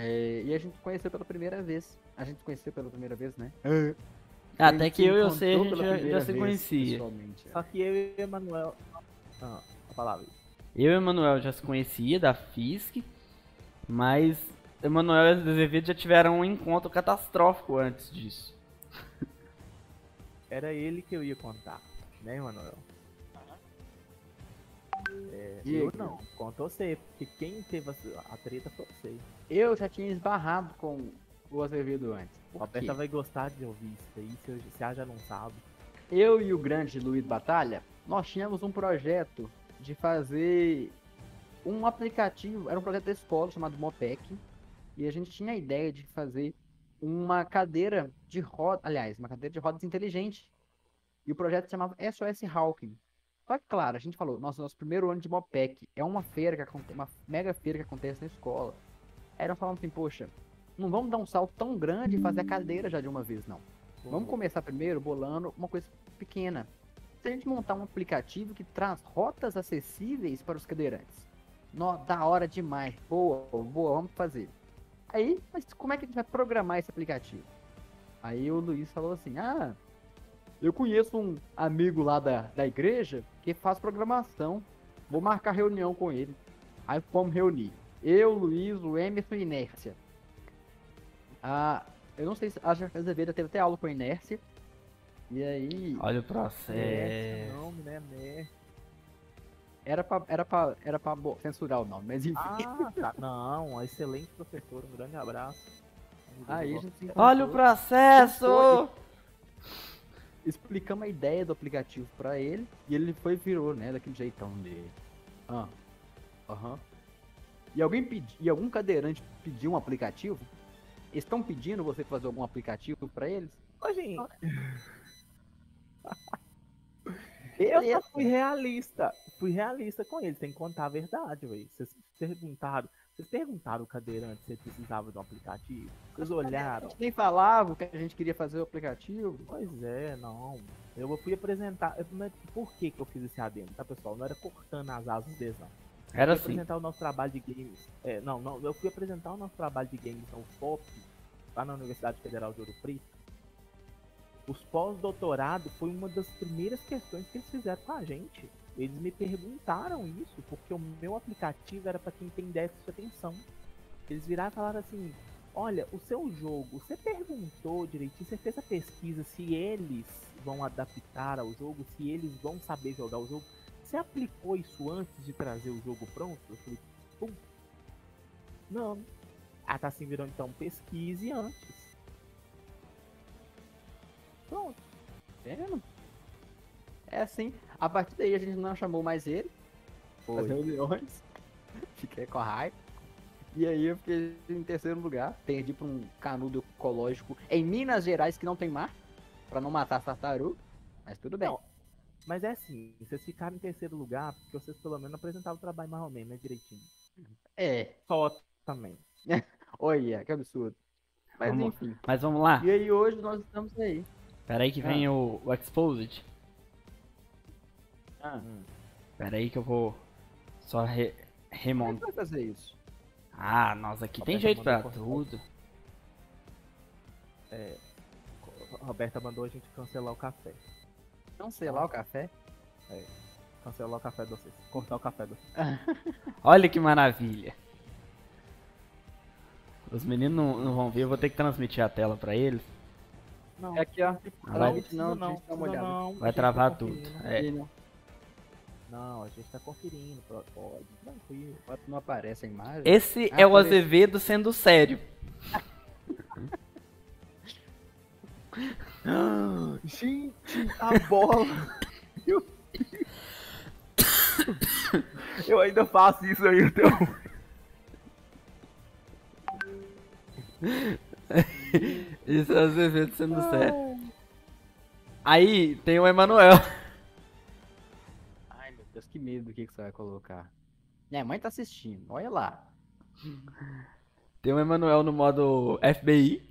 É, e a gente conheceu pela primeira vez. A gente se conheceu pela primeira vez, né? A Até gente que eu e você, a gente já, já se conhecia. é. Só que eu e o Emanuel. Ah, a palavra. Eu e o Emanuel já se conhecia da FISC, mas Emanuel e Azevedo já tiveram um encontro catastrófico antes disso. Era ele que eu ia contar, né, Emanuel? É, eu não, conta você, porque quem teve a, a treta foi você. Eu já tinha esbarrado com o Azevedo antes. Por Roberta vai gostar de ouvir isso aí, se, eu- se ela já não sabe. Eu e o grande Luiz Batalha, nós tínhamos um projeto de fazer um aplicativo, era um projeto da escola chamado Mopec, e a gente tinha a ideia de fazer uma cadeira de rodas, aliás, uma cadeira de rodas inteligente. E o projeto se chamava SOS Hawking. Só que, claro, a gente falou, nossa, nosso primeiro ano de Mopec é uma feira que acontece, uma mega feira que acontece na escola. Aí nós falamos assim, poxa, não vamos dar um salto tão grande e fazer a cadeira já de uma vez, não. Vamos começar primeiro bolando uma coisa pequena. Se a gente montar um aplicativo que traz rotas acessíveis para os cadeirantes. Nó, da hora demais. Boa, boa, vamos fazer. Aí, mas como é que a gente vai programar esse aplicativo? Aí o Luiz falou assim: Ah, eu conheço um amigo lá da, da igreja que faz programação. Vou marcar reunião com ele. Aí fomos reunir. Eu, Luiz, o Emerson e Inércia. Ah, eu não sei se a Azevedo teve até aula com a Inércia. E aí, Olha o processo. nome, né, né? era pra, era pra, era pra censurar o nome, mas enfim. Ah, tá. Não, excelente professora, um grande abraço. aí Olha o processo! Explicamos a ideia do aplicativo pra ele e ele foi virou, né, daquele jeitão dele. Ah, aham. E alguém pedi, e algum cadeirante pediu um aplicativo? Estão pedindo você fazer algum aplicativo pra eles? Ô, gente. (laughs) Eu só fui realista. Fui realista com eles, tem que contar a verdade, velho. Vocês perguntaram. Vocês perguntaram o cadeirante se ele precisava de um aplicativo? Vocês A olharam? gente nem falava que a gente queria fazer o aplicativo. Pois é, não. Eu fui apresentar. Por que, que eu fiz esse adendo, tá, pessoal? Não era cortando as asas deles, não. Era Eu fui assim. apresentar o nosso trabalho de games. É, não, não, eu fui apresentar o nosso trabalho de games no FOP, lá na Universidade Federal de Ouro Preto. Os pós-doutorado foi uma das primeiras questões que eles fizeram com a gente. Eles me perguntaram isso, porque o meu aplicativo era para quem tem déficit de atenção. Eles viraram e falaram assim: Olha, o seu jogo, você perguntou direitinho, você fez a pesquisa se eles vão adaptar ao jogo, se eles vão saber jogar o jogo. Você aplicou isso antes de trazer o jogo pronto? Eu falei, pum. Não. Ah, tá assim virando então pesquise antes. Pronto. Vendo? É assim. A partir daí a gente não chamou mais ele. As reuniões. (laughs) Fiquei com a raiva. E aí eu fiquei em terceiro lugar. Perdi pra um canudo ecológico em Minas Gerais que não tem mar. Pra não matar as tartarugas. Mas tudo bem. Não. Mas é assim, vocês ficaram em terceiro lugar porque vocês pelo menos apresentavam o trabalho mais ou menos, né, direitinho. É. Só também. (laughs) Olha, que absurdo. Mas Vamos- enfim. Mas vamos lá. E aí hoje nós estamos aí. Pera aí que vem o, o Exposed. Ah, Pera aí que eu vou só re, como é remontar. que vai fazer isso? Ah, nossa, aqui tem jeito pra tudo. A Roberta mandou a gente cancelar o café. Não lá o café. Cancelar o café de vocês. Cortar o café de vocês. (laughs) Olha que maravilha. Os meninos não, não vão ver, eu vou ter que transmitir a tela pra eles. Não, É aqui, ó. Não, não, não, não, a Vai gente travar tá tudo. conferindo. É. E não, Não, a gente tá conferindo, pode, tranquilo. não aparece a imagem. Esse Ah, é o Azevedo sendo sério. (laughs) Gente, a bola! Eu... (coughs) Eu ainda faço isso aí hoje. (laughs) Isso é Azevedo sendo certo. Aí tem o Emanuel. Que medo do que, que você vai colocar. Minha mãe tá assistindo, olha lá. (laughs) Tem o Emanuel no modo FBI.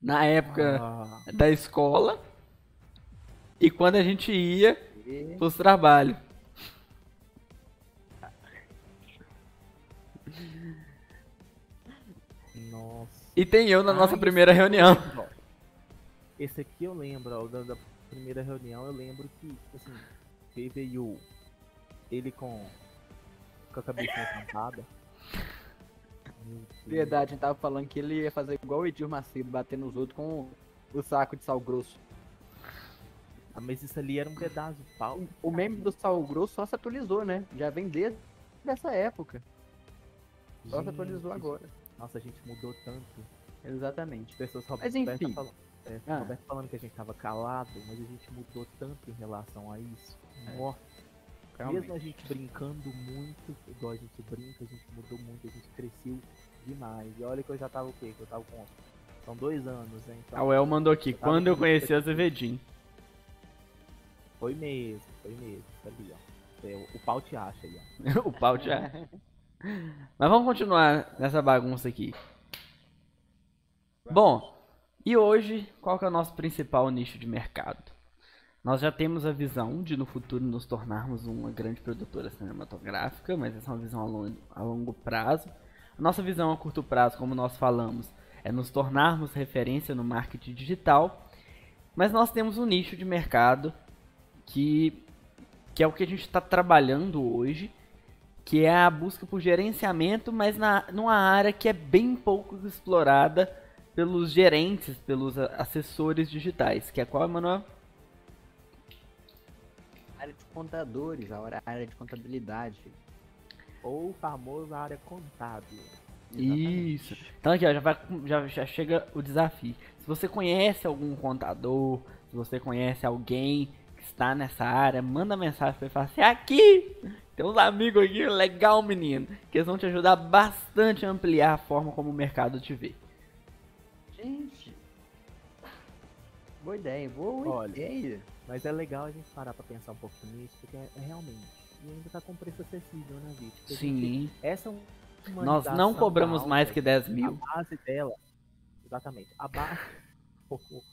Na época Ah, da escola. E quando a gente ia E- pros trabalhos. nossa. E tem eu na nossa Ah, primeira aqui eu reunião. Esse aqui eu lembro, ó, da, da primeira reunião eu lembro que, assim, que veio ele com, com a cabecinha. (laughs) Meu Deus. Verdade, a gente tava falando que ele ia fazer igual o Edir Macedo, bater nos outros com o saco de sal grosso. Ah, mas isso ali era um pedaço de pau. O meme do sal grosso só se atualizou, né? Já vem desde essa época. Só se Gente, atualizou agora. Nossa, a gente mudou tanto. Exatamente. Pessoas Rob- Mas enfim. falando, é, Ah. Roberto falando que a gente tava calado, mas a gente mudou tanto em relação a isso. É. Nossa, Realmente. mesmo a gente brincando muito, igual a gente brinca, a gente mudou muito, a gente cresceu demais. E olha que eu já tava o quê? Que eu tava com. São dois anos, né? Então, A Well mandou aqui. tava Quando eu conheci o aqui. Azevedinho. Foi mesmo, foi mesmo. Ó. É, o, o pau te acha aí, ó. (laughs) o pau já. Mas vamos continuar nessa bagunça aqui. Bom, e hoje, qual é o nosso principal nicho de mercado? Nós já temos a visão de no futuro nos tornarmos uma grande produtora cinematográfica, mas essa é uma visão a longo, a longo prazo. A nossa visão a curto prazo, como nós falamos, é nos tornarmos referência no marketing digital. Mas nós temos um nicho de mercado que, que é o que a gente está trabalhando hoje, que é a busca por gerenciamento, mas na, numa área que é bem pouco explorada pelos gerentes, pelos assessores digitais, que é qual, Emanuel? área de contadores, a área de contabilidade. Ou o famoso área contábil. Isso. Então aqui, ó, já, vai, já, já chega o desafio. Se você conhece algum contador, se você conhece alguém que está nessa área, manda mensagem pra ele e fala assim, aqui! Tem uns amigos aqui, legal menino, que eles vão te ajudar bastante a ampliar a forma como o mercado te vê. Gente. Boa ideia, boa Olha, ideia. Mas é legal a gente parar pra pensar um pouco nisso, porque é, é realmente. E ainda tá com preço acessível, né, Vitor? A gente- Sim. Essa Nós não cobramos mais que 10 mil. A base dela, exatamente, a base, (laughs)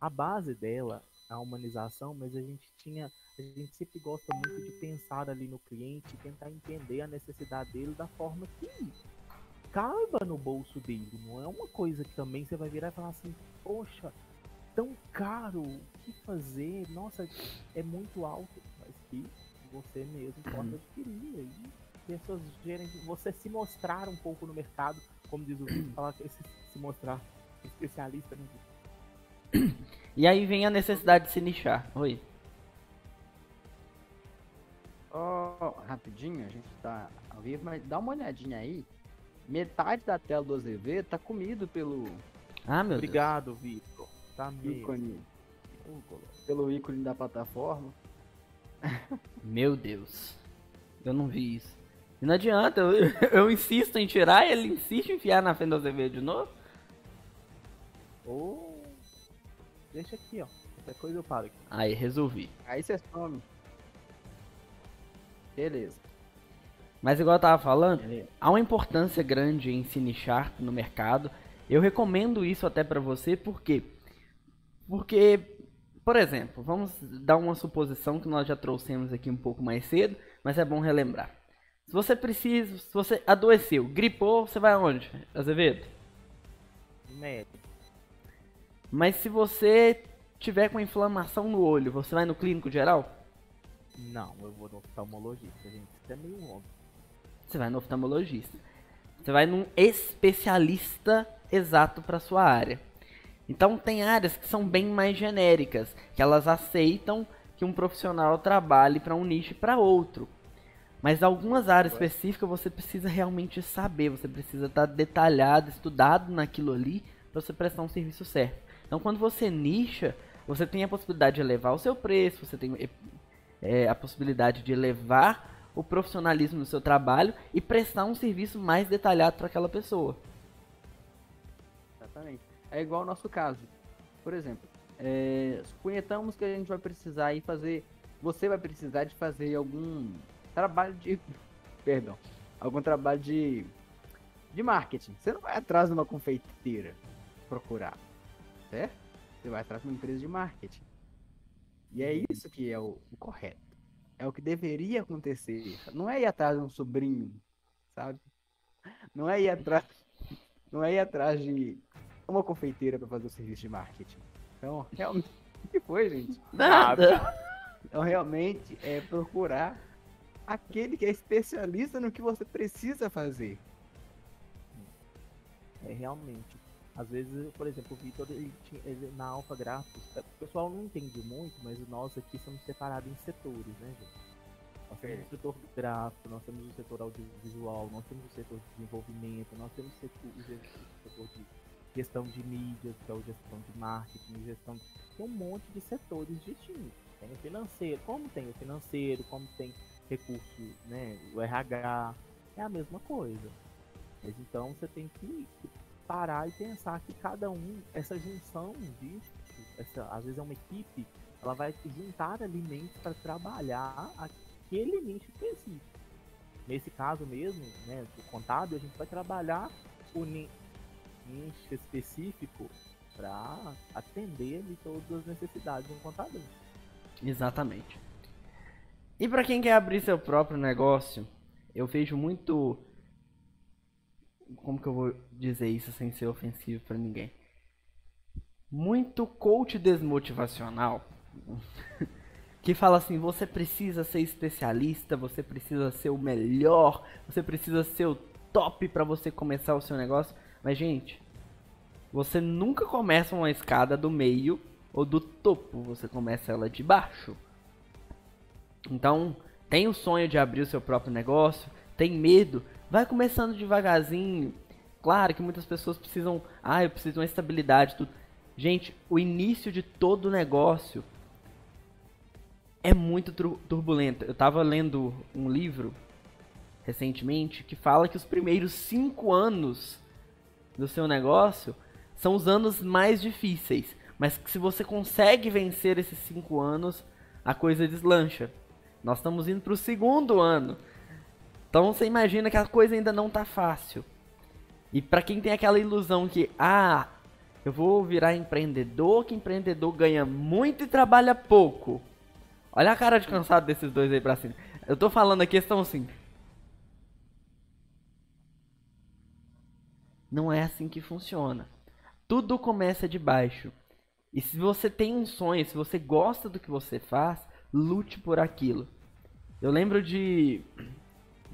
a base dela, a humanização, mas a gente tinha, a gente sempre gosta muito de pensar ali no cliente, e tentar entender a necessidade dele da forma que caiba no bolso dele. Não é uma coisa que também você vai virar e falar assim, poxa, tão caro, o que fazer? Nossa, é muito alto, mas que você mesmo pode adquirir. Aí pessoas gerem, você se mostrar um pouco no mercado, como diz o Vitor, falar que esse- se mostrar especialista no E aí vem a necessidade de se nichar. Oi. Ó, rapidinho, a gente tá ao vivo, mas dá uma olhadinha aí. Metade da tela do Azevedo tá comido pelo Ah, meu Deus. Obrigado, Vitor. Tá ícone, pelo ícone da plataforma. (laughs) Meu Deus. Eu não vi isso. E não adianta, eu, (laughs) eu insisto em tirar e ele insiste em enfiar na frente do Azevedo de novo. Ô, Deixa aqui, ó. Qualquer coisa eu paro aqui. Aí, resolvi. Aí você some. Beleza. Mas igual eu tava falando, há uma importância grande em se nichar no mercado. Eu recomendo isso até pra você, por quê? Porque, por exemplo, vamos dar uma suposição que nós já trouxemos aqui um pouco mais cedo, mas é bom relembrar. Se você precisa, se você adoeceu, gripou, você vai aonde, Azevedo? Médico. Mas se você tiver com inflamação no olho, você vai no clínico geral? Não, eu vou no oftalmologista, gente. Isso é meio óbvio. Você vai no oftalmologista. Você vai num especialista exato para sua área. Então tem áreas que são bem mais genéricas, que elas aceitam que um profissional trabalhe para um nicho e para outro. Mas algumas áreas específicas você precisa realmente saber, você precisa estar detalhado, estudado naquilo ali para você prestar um serviço certo. Então quando você nicha, você tem a possibilidade de elevar o seu preço, você tem é, a possibilidade de elevar o profissionalismo do seu trabalho e prestar um serviço mais detalhado para aquela pessoa. Exatamente. É igual o nosso caso. Por exemplo, é, suponhamos que a gente vai precisar ir fazer. Você vai precisar de fazer algum trabalho de. (laughs) Perdão. Algum trabalho de. De marketing. Você não vai atrás de uma confeiteira procurar. Certo? Você vai atrás de uma empresa de marketing. E é isso que é o, o correto. É o que deveria acontecer. Não é ir atrás de um sobrinho, sabe? Não é ir atrás. Não é ir atrás de uma confeiteira para fazer o serviço de marketing. Então, realmente. O que foi, gente? Nada. Então, realmente, é procurar aquele que é especialista no que você precisa fazer. É realmente. Às vezes, por exemplo, o Vitor, ele, na Alpha Gráficos, o pessoal não entende muito, mas nós aqui somos separados em setores, né, gente? Nós temos o setor gráfico, nós temos o setor audiovisual, nós temos o setor de desenvolvimento, nós temos o setor, o setor de gestão de mídias, que é o gestão de marketing, gestão. Tem um monte de setores distintos. Tem o financeiro, como tem o financeiro, como tem recurso, né? O RH, é a mesma coisa. Mas então você tem que parar e pensar que cada um, essa junção disso, essa, às vezes é uma equipe, ela vai juntar alimentos para trabalhar aquele nicho específico. Nesse caso mesmo, né, do contábil, a gente vai trabalhar o ni- nicho específico para atender ali todas as necessidades de um contador. Exatamente. E para quem quer abrir seu próprio negócio, eu vejo muito. Como que eu vou dizer isso sem ser ofensivo para ninguém? Muito coach desmotivacional que fala assim: você precisa ser especialista, você precisa ser o melhor, você precisa ser o top para você começar o seu negócio. Mas, gente, você nunca começa uma escada do meio ou do topo, você começa ela de baixo. Então, tem o sonho de abrir o seu próprio negócio, tem medo, vai começando devagarzinho. Claro que muitas pessoas precisam, ah, eu preciso de uma estabilidade, tudo. Gente, o início de todo negócio é muito tur- turbulento. Eu tava lendo um livro recentemente que fala que os primeiros cinco anos do seu negócio são os anos mais difíceis. Mas que se você consegue vencer esses cinco anos, a coisa deslancha. Nós estamos indo para o segundo ano. Então você imagina que a coisa ainda não tá fácil. E para quem tem aquela ilusão que, ah, eu vou virar empreendedor, que empreendedor ganha muito e trabalha pouco. Olha a cara de cansado desses dois aí pra cima. Eu tô falando a questão assim. Não é assim que funciona. Tudo começa de baixo. E se você tem um sonho, se você gosta do que você faz, lute por aquilo. Eu lembro de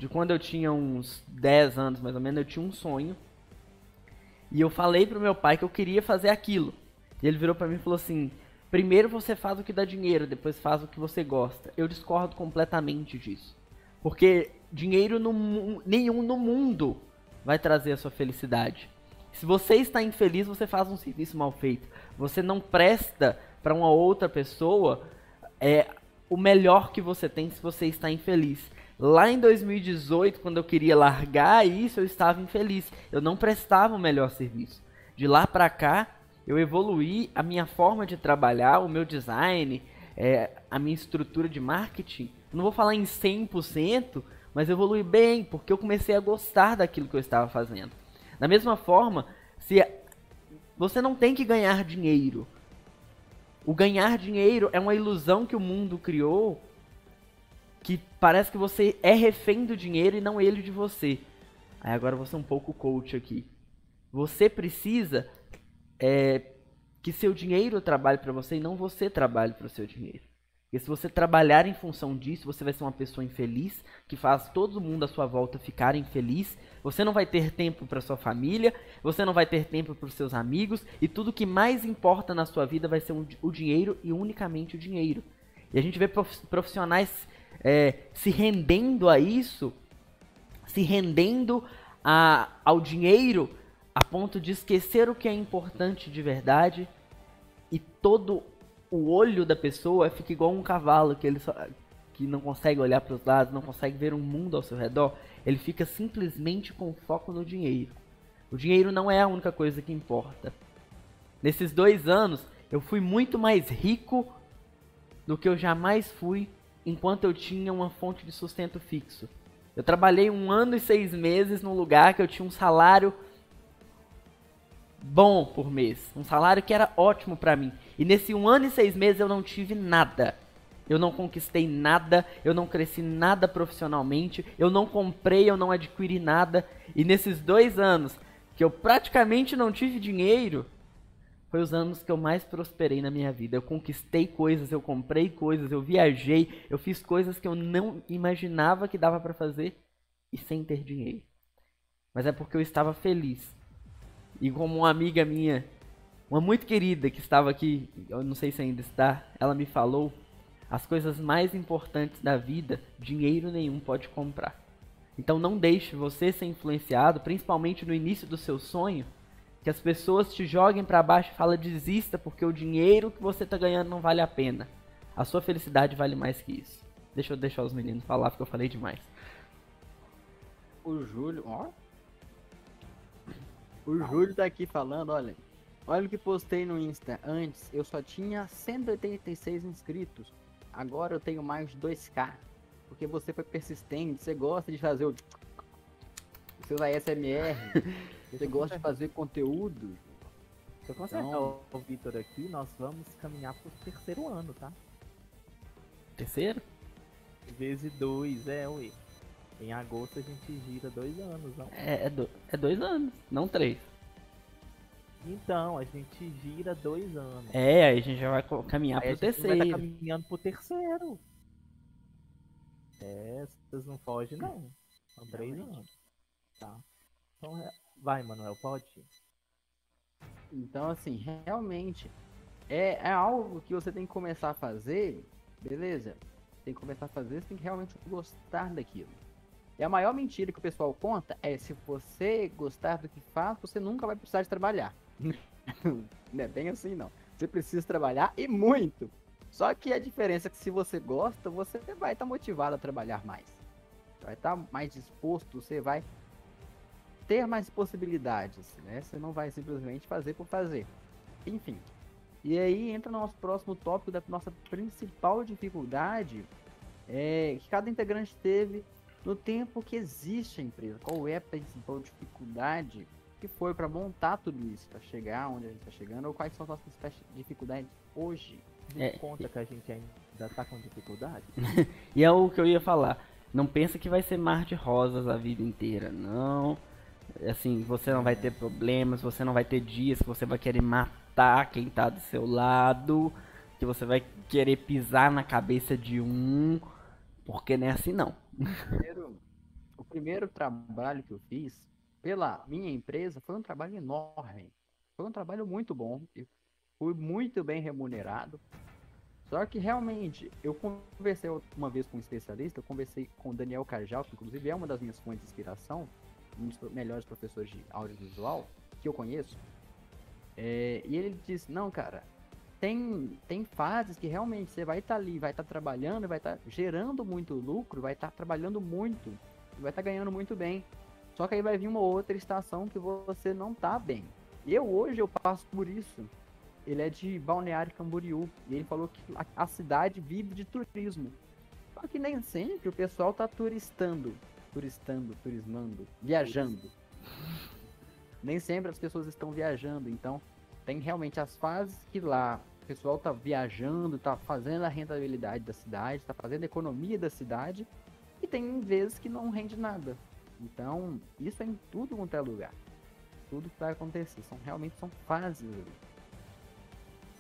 de quando eu tinha uns 10 anos, mais ou menos, eu tinha um sonho. E eu falei pro meu pai que eu queria fazer aquilo. E ele virou pra mim e falou assim: "Primeiro você faz o que dá dinheiro, depois faz o que você gosta". Eu discordo completamente disso. Porque dinheiro no, nenhum no mundo vai trazer a sua felicidade. Se você está infeliz, você faz um serviço mal feito. Você não presta para uma outra pessoa é, o melhor que você tem se você está infeliz. Lá em 2018, quando eu queria largar isso, eu estava infeliz. Eu não prestava o melhor serviço. De lá para cá, eu evoluí a minha forma de trabalhar, o meu design, é, a minha estrutura de marketing. Não vou falar em 100%, mas evolui bem, porque eu comecei a gostar daquilo que eu estava fazendo. Da mesma forma, se você não tem que ganhar dinheiro. O ganhar dinheiro é uma ilusão que o mundo criou que parece que você é refém do dinheiro e não ele de você. Aí agora você é um pouco coach aqui. Você precisa é, que seu dinheiro trabalhe para você e não você trabalhe para o seu dinheiro. Porque se você trabalhar em função disso, você vai ser uma pessoa infeliz, que faz todo mundo à sua volta ficar infeliz. Você não vai ter tempo para sua família, você não vai ter tempo para os seus amigos, e tudo que mais importa na sua vida vai ser o dinheiro e unicamente o dinheiro. E a gente vê prof- profissionais é, se rendendo a isso, se rendendo a, ao dinheiro, a ponto de esquecer o que é importante de verdade, e todo o olho da pessoa fica igual um cavalo que ele só, que não consegue olhar para os lados, não consegue ver um mundo ao seu redor, ele fica simplesmente com foco no dinheiro. O dinheiro não é a única coisa que importa. Nesses dois anos, eu fui muito mais rico do que eu jamais fui enquanto eu tinha uma fonte de sustento fixo. Eu trabalhei um ano e seis meses num lugar que eu tinha um salário bom por mês, um salário que era ótimo para mim. E nesse um ano e seis meses eu não tive nada. Eu não conquistei nada, eu não cresci nada profissionalmente, eu não comprei, eu não adquiri nada. E nesses dois anos que eu praticamente não tive dinheiro, foi os anos que eu mais prosperei na minha vida. Eu conquistei coisas, eu comprei coisas, eu viajei, eu fiz coisas que eu não imaginava que dava para fazer e sem ter dinheiro. Mas é porque eu estava feliz. E como uma amiga minha, uma muito querida que estava aqui, eu não sei se ainda está, ela me falou, as coisas mais importantes da vida, dinheiro nenhum pode comprar. Então não deixe você ser influenciado, principalmente no início do seu sonho, que as pessoas te joguem para baixo e falem desista porque o dinheiro que você está ganhando não vale a pena. A sua felicidade vale mais que isso. Deixa eu deixar os meninos falar porque eu falei demais. O Júlio, ó. O Júlio tá aqui falando, olha. Olha o que postei no Insta. Antes eu só tinha 186 inscritos. Agora eu tenho mais de 2k. Porque você foi persistente, você gosta de fazer o seus ASMR, (laughs) você gosta de fazer conteúdo. Se eu consertar então... o Vitor aqui, nós vamos caminhar pro terceiro ano, tá? Terceiro? Vezes dois, é, ué. Em agosto a gente gira dois anos, não? É, é, do, é dois anos, não três. Então, a gente gira dois anos. É, aí a gente já vai caminhar aí pro terceiro. Vai tá caminhando pro terceiro. É, vocês não fogem não. São três anos. Tá. Então, é, vai, Manuel, pode. Então, assim, realmente é, é algo que você tem que começar a fazer, beleza? Tem que começar a fazer, você tem que realmente gostar daquilo. E a maior mentira que o pessoal conta é se você gostar do que faz, você nunca vai precisar de trabalhar. (laughs) não é bem assim, não. Você precisa trabalhar e muito. Só que a diferença é que se você gosta, você vai estar tá motivado a trabalhar mais. Vai estar tá mais disposto, você vai ter mais possibilidades, né? Você não vai simplesmente fazer por fazer. Enfim. E aí entra no nosso próximo tópico da nossa principal dificuldade é, que cada integrante teve no tempo que existe a empresa. Qual é a principal dificuldade que foi para montar tudo isso, para chegar onde a gente está chegando, ou quais são as nossas dificuldades hoje? É, conta que a gente ainda está com dificuldade. (laughs) e é o que eu ia falar. Não pensa que vai ser mar de rosas a vida inteira, não. Assim, você não vai ter problemas, você não vai ter dias que você vai querer matar quem tá do seu lado, que você vai querer pisar na cabeça de um, porque não é assim não. O primeiro, o primeiro trabalho que eu fiz pela minha empresa foi um trabalho enorme. Foi um trabalho muito bom. Eu fui muito bem remunerado. Só que realmente, eu conversei uma vez com um especialista, eu conversei com o Daniel Carjal, que inclusive é uma das minhas fontes de inspiração um dos melhores professores de audiovisual que eu conheço. É, e ele disse, não, cara, tem, tem fases que realmente você vai estar tá ali, vai estar tá trabalhando, vai estar tá gerando muito lucro, vai estar tá trabalhando muito, vai estar tá ganhando muito bem. Só que aí vai vir uma outra estação que você não tá bem. Eu hoje eu passo por isso. Ele é de Balneário Camboriú e ele falou que a, a cidade vive de turismo. Só que nem sempre o pessoal tá turistando turistando, turismando, viajando. Nem sempre as pessoas estão viajando, então tem realmente as fases que lá o pessoal tá viajando, tá fazendo a rentabilidade da cidade, tá fazendo a economia da cidade, e tem vezes que não rende nada. Então, isso é em tudo quanto é lugar. Tudo que vai acontecer. São, realmente são fases ali.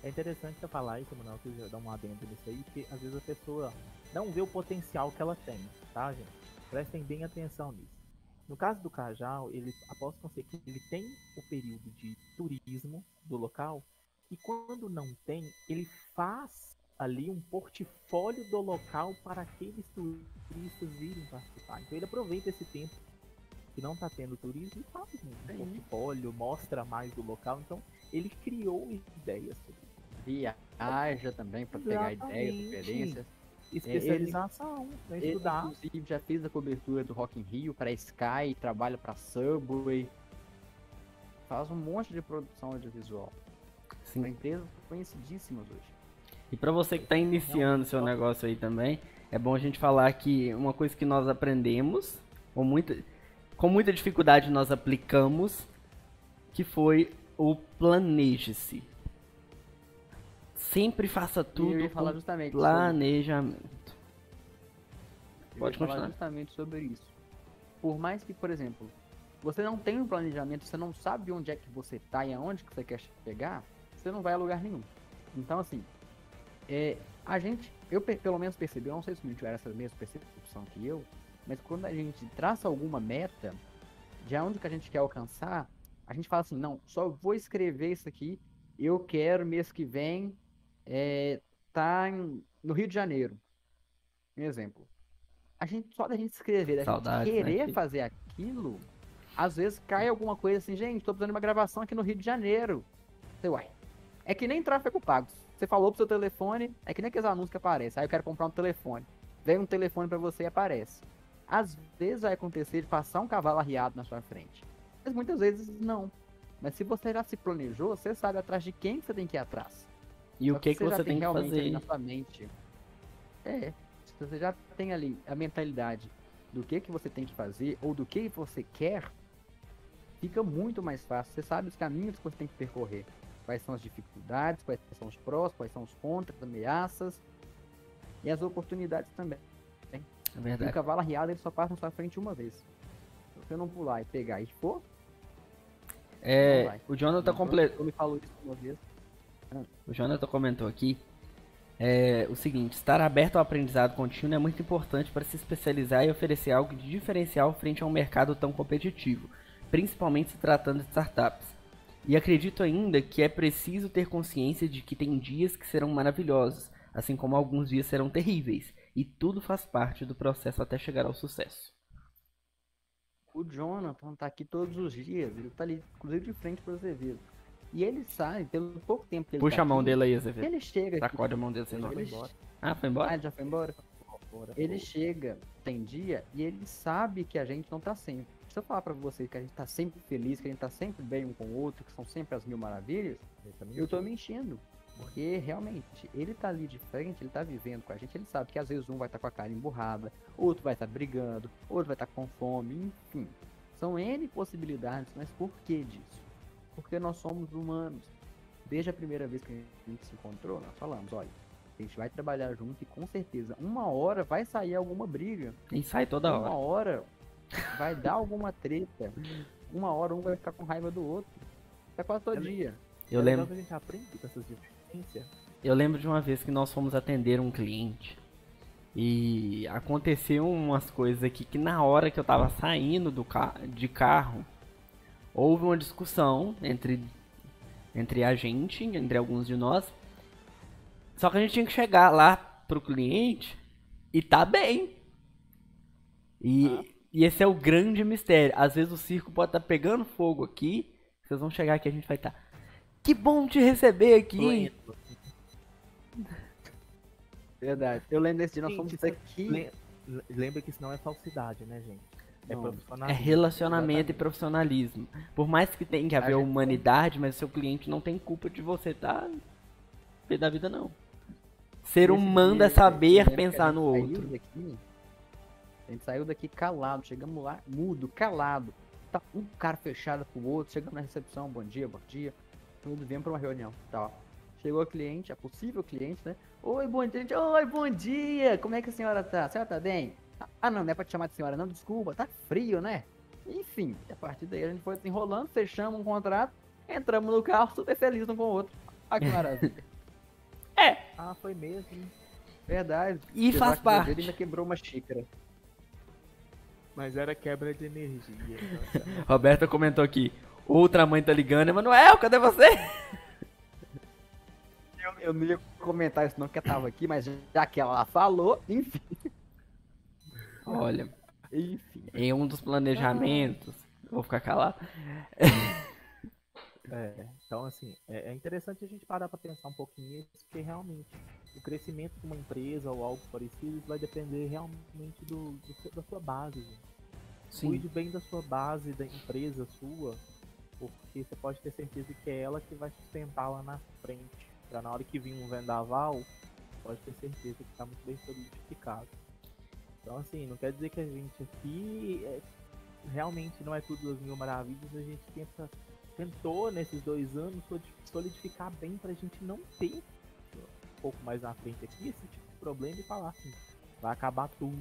É interessante você falar isso, Manuel, que dar um adendo nisso aí, porque às vezes a pessoa não vê o potencial que ela tem, tá, gente? Prestem bem atenção nisso. No caso do Cajal, ele com que ele tem o período de turismo do local e quando não tem, ele faz ali um portfólio do local para aqueles turistas virem participar. Então ele aproveita esse tempo que não está tendo turismo e faz um, um portfólio, mostra mais do local. Então ele criou ideias sobre isso. Viaja também para pegar ideias, referências. Especialização, pra estudar. Inclusive, já fez a cobertura do Rock in Rio para Sky, trabalha para Subway. faz um monte de produção audiovisual. Sim. São empresas conhecidíssimas hoje. E para você que está iniciando seu negócio aí também, é bom a gente falar que uma coisa que nós aprendemos, com muita, com muita dificuldade nós aplicamos, que foi o planeje-se. Sempre faça tudo falar justamente planejamento. Pode falar continuar. justamente sobre isso. Por mais que, por exemplo, você não tem um planejamento, você não sabe onde é que você tá e aonde que você quer chegar, você não vai a lugar nenhum. Então, assim, é, a gente, eu pe- pelo menos percebi, eu não sei se o tiver essa mesma percepção que eu, mas quando a gente traça alguma meta, de aonde que a gente quer alcançar, a gente fala assim, não, só vou escrever isso aqui, eu quero mês que vem é, tá em- no Rio de Janeiro. Um exemplo. A gente, só da gente escrever, da Saudades, gente né, querer filho? fazer aquilo, às vezes cai alguma coisa assim, gente, tô precisando de uma gravação aqui no Rio de Janeiro. Você, uai, é que nem tráfego pago. Você falou pro seu telefone, é que nem aqueles anúncios que aparecem. Aí eu quero comprar um telefone. Vem um telefone pra você e aparece. Às vezes vai acontecer de passar um cavalo arriado na sua frente. Mas muitas vezes não. Mas se você já se planejou, você sabe atrás de quem você tem que ir atrás. E o que, que já você tem que realmente ali fazer? na sua mente. É, se você já tem ali a mentalidade do que que você tem que fazer ou do que você quer, fica muito mais fácil. Você sabe os caminhos que você tem que percorrer. Quais são as dificuldades, quais são os prós, quais são os contras, ameaças e as oportunidades também. É E o verdade. cavalo arriado ele só passa na sua frente uma vez. Se você não pular e pegar e for, É, o Jonathan Então, comple... Eu me falou isso uma vez. O Jonathan comentou aqui é, o seguinte: estar aberto ao aprendizado contínuo é muito importante para se especializar e oferecer algo de diferencial frente a um mercado tão competitivo, principalmente se tratando de startups. E acredito ainda que é preciso ter consciência de que tem dias que serão maravilhosos, assim como alguns dias serão terríveis, e tudo faz parte do processo até chegar ao sucesso. O Jonathan tá aqui todos os dias, ele tá ali, inclusive de frente pro Azevedo. E ele sai, pelo pouco tempo que ele Puxa tá a mão aqui, dele aí, Azevedo. Ele chega aqui. Sacode a mão dele, senão. Ele embora. Ah, foi ah, embora? ele já foi embora? Ele chega, tem dia, e ele sabe que a gente não tá sempre. Se eu falar pra vocês que a gente tá sempre feliz, que a gente tá sempre bem um com o outro, que são sempre as mil maravilhas, eu tô me enchendo. Porque realmente, ele tá ali de frente, ele tá vivendo com a gente, ele sabe que às vezes um vai estar com a cara emburrada, outro vai estar brigando, outro vai estar com fome, enfim. São N possibilidades, mas por que disso? Porque nós somos humanos. Desde a primeira vez que a gente se encontrou, nós falamos, olha, a gente vai trabalhar junto e com certeza uma hora vai sair alguma briga. E sai toda uma hora. hora (laughs) vai dar alguma treta. Uma hora um vai ficar com raiva do outro. É quase todo le- dia. Eu É lembro. que a gente aprende com essas. Eu lembro de uma vez que nós fomos atender um cliente e aconteceu umas coisas aqui que na hora que eu tava saindo do ca de carro, houve uma discussão entre entre a gente, entre alguns de nós. Só que a gente tinha que chegar lá pro cliente e tá bem. E, e esse é o grande mistério. Às vezes o circo pode estar pegando fogo aqui, vocês vão chegar aqui e a gente vai estar Que bom te receber aqui. hein?" Verdade. Eu lembro desse dia, nós Gente, fomos aqui. Le- le- Lembra que isso não é falsidade, né, gente? É É relacionamento e profissionalismo. Por mais que tenha que haver humanidade, mas seu cliente não tem culpa de você tá pé da vida não. Ser humano é saber pensar no outro. daqui- a gente saiu daqui calado, chegamos lá, mudo, calado. Tá um cara fechado pro outro, chegamos na recepção, bom dia, bom dia. Tudo vem pra uma reunião. Tá. Chegou a cliente, a possível cliente, né? Oi, bom dia. Oi, bom dia! Como é que a senhora tá? A senhora tá bem? Ah, não, não é pra te chamar de senhora, não, desculpa, tá frio, né? Enfim, a partir daí a gente foi desenrolando, fechamos um contrato, entramos no carro, super feliz um com o outro. Olha que maravilha. (laughs) Ah, foi mesmo. Verdade. E faz parte. e ainda quebrou uma xícara. Mas era quebra de energia. (laughs) Roberta comentou aqui. Outra mãe tá ligando. Emanuel, cadê você? Eu, eu não ia comentar isso não, que eu tava aqui, mas já que ela falou, enfim. Olha, Enfim. em um dos planejamentos. Vou ficar calado. (laughs) É, então assim, é, é interessante a gente parar para pensar um pouquinho nisso, porque realmente o crescimento de uma empresa ou algo parecido vai depender realmente do, do seu- da sua base. gente. Sim. Cuide bem da sua base, da empresa sua, Porque você pode ter certeza que é ela que vai sustentar lá na frente. Pra na hora que vir um vendaval, pode ter certeza que tá muito bem solidificado. Então assim, não quer dizer que a gente aqui é, realmente não é tudo as mil maravilhas, a gente tenta, tentou nesses dois anos solidificar bem pra gente não ter um pouco mais na frente aqui esse tipo de problema e falar assim, vai acabar tudo.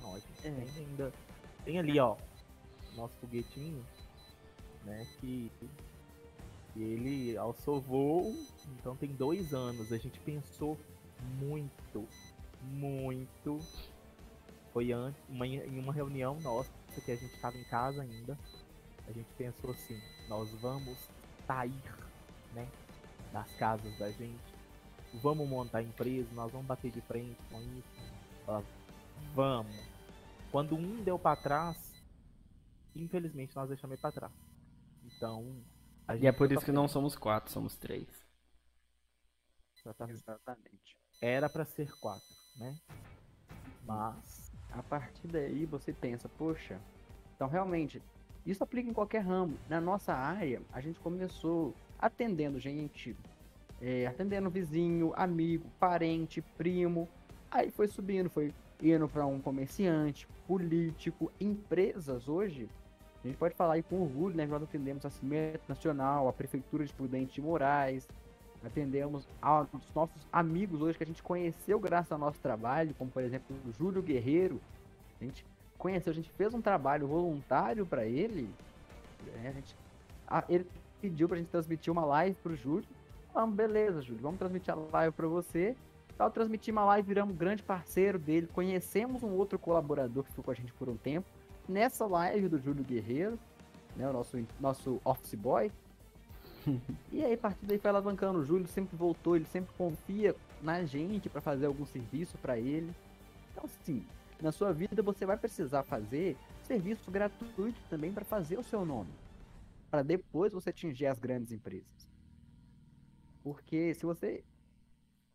Não, a gente é. tem ainda. Tem ali, ó, nosso foguetinho, né? Que, ele alçou voo, então tem dois anos. A gente pensou muito, muito. Foi antes, uma, em uma reunião nossa, que a gente estava em casa ainda. A gente pensou assim, nós vamos sair, né? Das casas da gente. Vamos montar empresa, nós vamos bater de frente com isso. Vamos. Quando um deu para trás, infelizmente nós deixamos ele para trás. Então. e é por isso que não somos quatro, somos três. Exatamente. Exatamente. Era para ser quatro, né? Mas. A partir daí você pensa, poxa, então realmente, isso aplica em qualquer ramo. Na nossa área, a gente começou atendendo gente, é, atendendo vizinho, amigo, parente, primo. Aí foi subindo, foi indo para um comerciante, político, empresas hoje. A gente pode falar aí com orgulho, né? Nós atendemos a Cimento Nacional, a Prefeitura de Prudente de Moraes, atendemos aos nossos amigos hoje que a gente conheceu graças ao nosso trabalho, como por exemplo o Júlio Guerreiro. A gente conheceu, a gente fez um trabalho voluntário para ele. Né? A gente, a, ele pediu pra gente transmitir uma live pro Júlio. Falamos, beleza, Júlio, vamos transmitir a live para você. Ao transmitir uma live, viramos um grande parceiro dele. Conhecemos um outro colaborador que ficou com a gente por um tempo. Nessa live do Júlio Guerreiro, né, o nosso, nosso office boy. E aí, a partir daí, foi alavancando. O Júlio sempre voltou, ele sempre confia na gente para fazer algum serviço para ele. Então, assim, na sua vida você vai precisar fazer serviço gratuito também para fazer o seu nome. Para depois você atingir as grandes empresas. Porque se você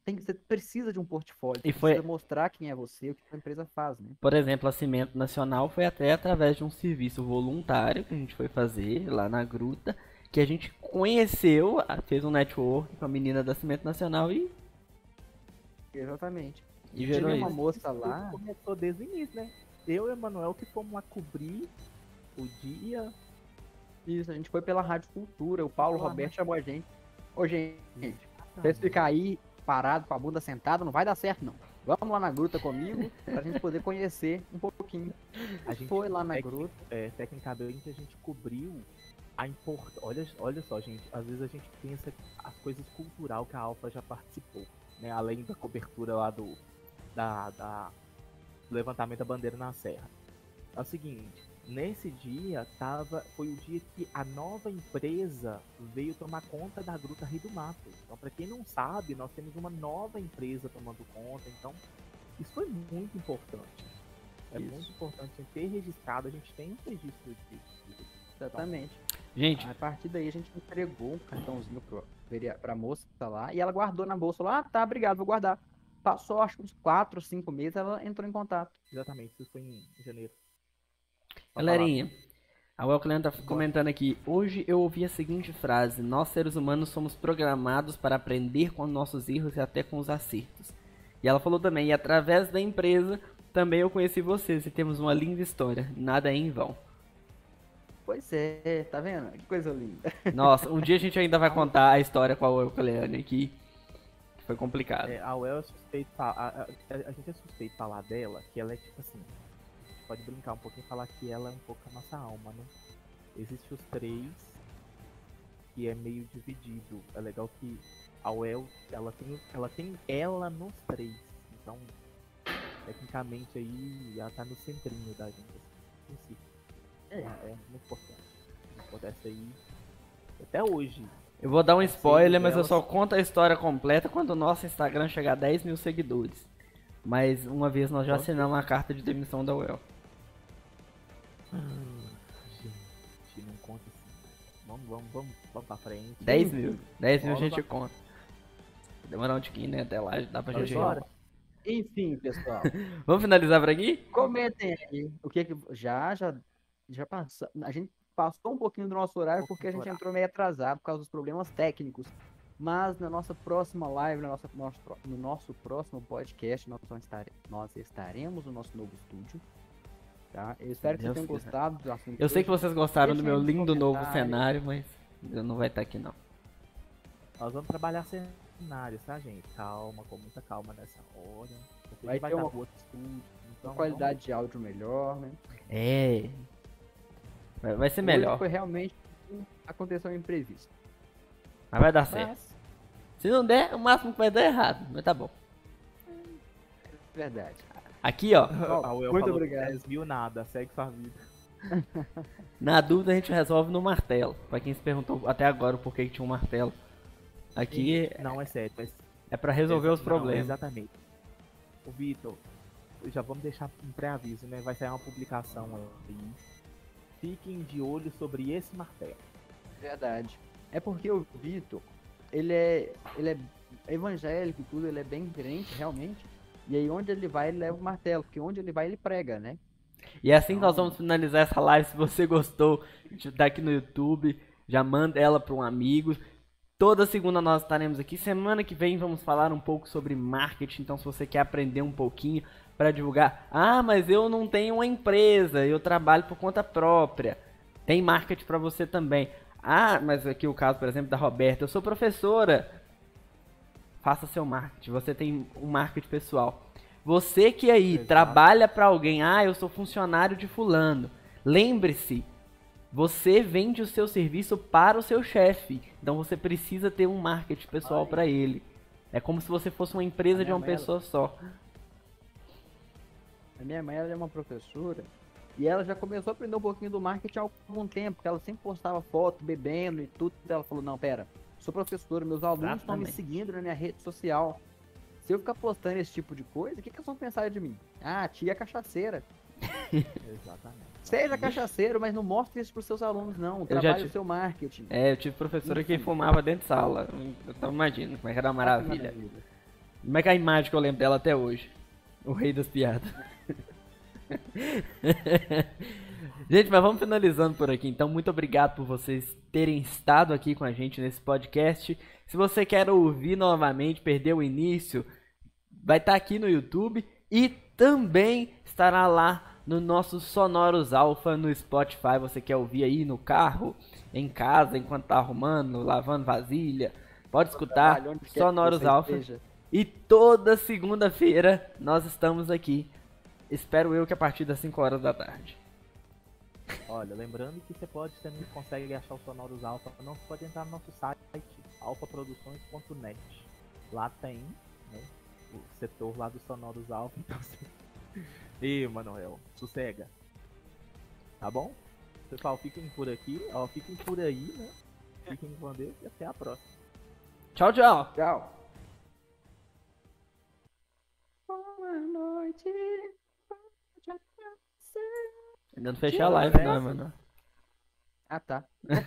tem que, você precisa de um portfólio. E foi... precisa mostrar quem é você, o que a empresa faz, né? Por exemplo, a Cimento Nacional foi até através de um serviço voluntário que a gente foi fazer lá na gruta, que a gente conheceu, fez um network com a menina da Cimento Nacional e. Exatamente. E gerou uma moça lá. Começou desde o início, né? Eu e o Emanuel que fomos lá cobrir o dia. Isso, a gente foi pela Rádio Cultura. O Paulo Roberto chamou a gente. Ô, gente, vocês ficar aí parado com a bunda sentada, não vai dar certo, não. Vamos lá na gruta comigo pra gente poder conhecer um pouquinho. A gente foi lá na tec gruta. É, tecnicamente a gente cobriu a importância. Olha, olha só, gente, às vezes a gente pensa as coisas cultural que a Alfa já participou, né? Além da cobertura lá do, da, da do levantamento da bandeira na serra. É o seguinte, Nesse dia tava, foi o dia que a nova empresa veio tomar conta da Gruta Rio do Mato. Então, para quem não sabe, nós temos uma nova empresa tomando conta. Então, isso foi muito importante. É isso. muito importante ter registrado. A gente tem um registro disso. Exatamente. Gente, a partir daí a gente entregou um cartãozinho pro, pra moça lá e ela guardou na bolsa lá. Ah, tá, obrigado, vou guardar. Passou acho uns 4 ou 5 meses, ela entrou em contato. Exatamente, isso foi em janeiro. Galerinha, a Welclan tá comentando aqui. Hoje eu ouvi a seguinte frase: Nós seres humanos somos programados para aprender com nossos erros e até com os acertos. E ela falou também: E através da empresa também eu conheci vocês e temos uma linda história. Nada é em vão. Pois é, tá vendo? Que coisa linda. (laughs) Nossa, um dia a gente ainda vai contar a história com a Welcleane aqui. Foi complicado. É, a Well é suspeito. A, a, a, a gente é suspeito falar dela, que ela é tipo assim pode brincar um pouquinho e falar que ela é um pouco a nossa alma, né? Existem os três que é meio dividido. É legal que a Well, ela tem, ela tem ela nos três. Então, tecnicamente aí, ela tá no centrinho da gente. Assim, é, é muito importante. Acontece aí até hoje. Eu vou dar um spoiler, mas eu só conto a história completa quando o nosso Instagram chegar a 10 mil seguidores. Mas uma vez nós já assinamos a carta de demissão da UEL. Hum, gente, não conta assim. Vamos, vamos, vamos, vamos pra frente. 10 mil. 10 mil a gente conta. Demorar um tiquinho, né? Até lá dá pra gente. Enfim, pessoal. (laughs) vamos finalizar por aqui? Comentem aí. O que que. Já, já. Já passou. A gente passou um pouquinho do nosso horário porque a gente entrou meio atrasado por causa dos problemas técnicos. Mas na nossa próxima live, na nossa, nosso no nosso próximo podcast, nós, vamos estar, nós estaremos no nosso novo estúdio. Tá? Eu espero que Deus vocês tenham quiser. gostado do assunto. Eu sei que vocês gostaram do meu lindo novo cenário, mas eu não vai estar aqui não. Nós vamos trabalhar cenários, tá, gente? Calma, com muita calma nessa hora. Vai vai ter dar uma- outro estúdio. Então, Uma qualidade de áudio melhor, né? É. Vai, vai ser melhor. Foi realmente aconteceu um imprevisto. Mas vai dar certo. Mas, Se não der, o máximo que vai dar é errado. Mas tá bom. Verdade. Aqui, ó. (laughs) muito obrigado. 10 mil nada, segue sua vida. (laughs) Na dúvida a gente resolve no martelo. Pra quem se perguntou até agora o porquê que tinha um martelo. Aqui Não, é sério. É, é pra resolver os não, problemas. Exatamente. O Vitor, já vamos deixar um pré-aviso, né? Vai sair uma publicação aí. Fiquem de olho sobre esse martelo. Verdade. É porque o Vitor, ele é, ele é evangélico e tudo, ele é bem crente, realmente. E aí onde ele vai, ele leva o martelo, porque onde ele vai, ele prega, né? E é assim que nós vamos finalizar essa live. Se você gostou, tá aqui no YouTube, já manda ela para um amigo. Toda segunda nós estaremos aqui. Semana que vem vamos falar um pouco sobre marketing. Então, se você quer aprender um pouquinho para divulgar, ah, mas eu não tenho uma empresa, eu trabalho por conta própria. Tem marketing para você também. Ah, mas aqui o caso, por exemplo, da Roberta, eu sou professora. Faça seu marketing. Você tem um marketing pessoal. Você que aí Exato. trabalha para alguém, ah, eu sou funcionário de fulano. Lembre-se, você vende o seu serviço para o seu chefe. Então você precisa ter um marketing pessoal para ele. É como se você fosse uma empresa de uma ela- pessoa só. A minha mãe, ela é uma professora, e ela já começou a aprender um pouquinho do marketing há algum tempo, porque ela sempre postava foto, bebendo e tudo. Ela falou, não, pera, sou professora, meus alunos estão me seguindo na minha rede social. Se eu ficar postando esse tipo de coisa, o que, que eles vão pensar de mim? Ah, tia cachaceira. (laughs) Exatamente. Seja cachaceiro, mas não mostre isso pros seus alunos, não. Trabalhe tive- o seu marketing. É, eu tive professora que fumava dentro de sala. Então imagina como é que era uma maravilha. Como é que é a imagem que eu lembro dela até hoje? O rei das piadas. (laughs) gente, mas vamos finalizando por aqui. Então, muito obrigado por vocês terem estado aqui com a gente nesse podcast. Se você quer ouvir novamente, perdeu o início, vai estar aqui no YouTube e também estará lá no nosso Sonoros Alpha no Spotify. Você quer ouvir aí no carro, em casa, enquanto tá arrumando, lavando vasilha. Pode escutar Sonoros Alpha. esteja. E toda segunda-feira nós estamos aqui. Espero eu que a partir das 5 horas da tarde. Olha, lembrando que você pode, você não consegue achar o Sonoros Alpha, não, você pode entrar no nosso site, alfaproduções.net. Lá tem, né, o setor lá dos Sonoros Alpha, (laughs) então você... Ih, Manuel, sossega. Tá bom? Pessoal, fiquem por aqui, ó, fiquem por aí, né? Fiquem com Deus e até a próxima. Tchau, tchau. Tchau. Ainda não fechei a live, não, mano. Ah, tá.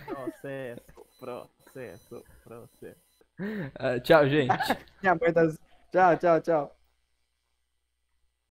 Processo, processo, processo. (laughs) Ah, tchau, gente. (laughs) Tá... Tchau, tchau, tchau.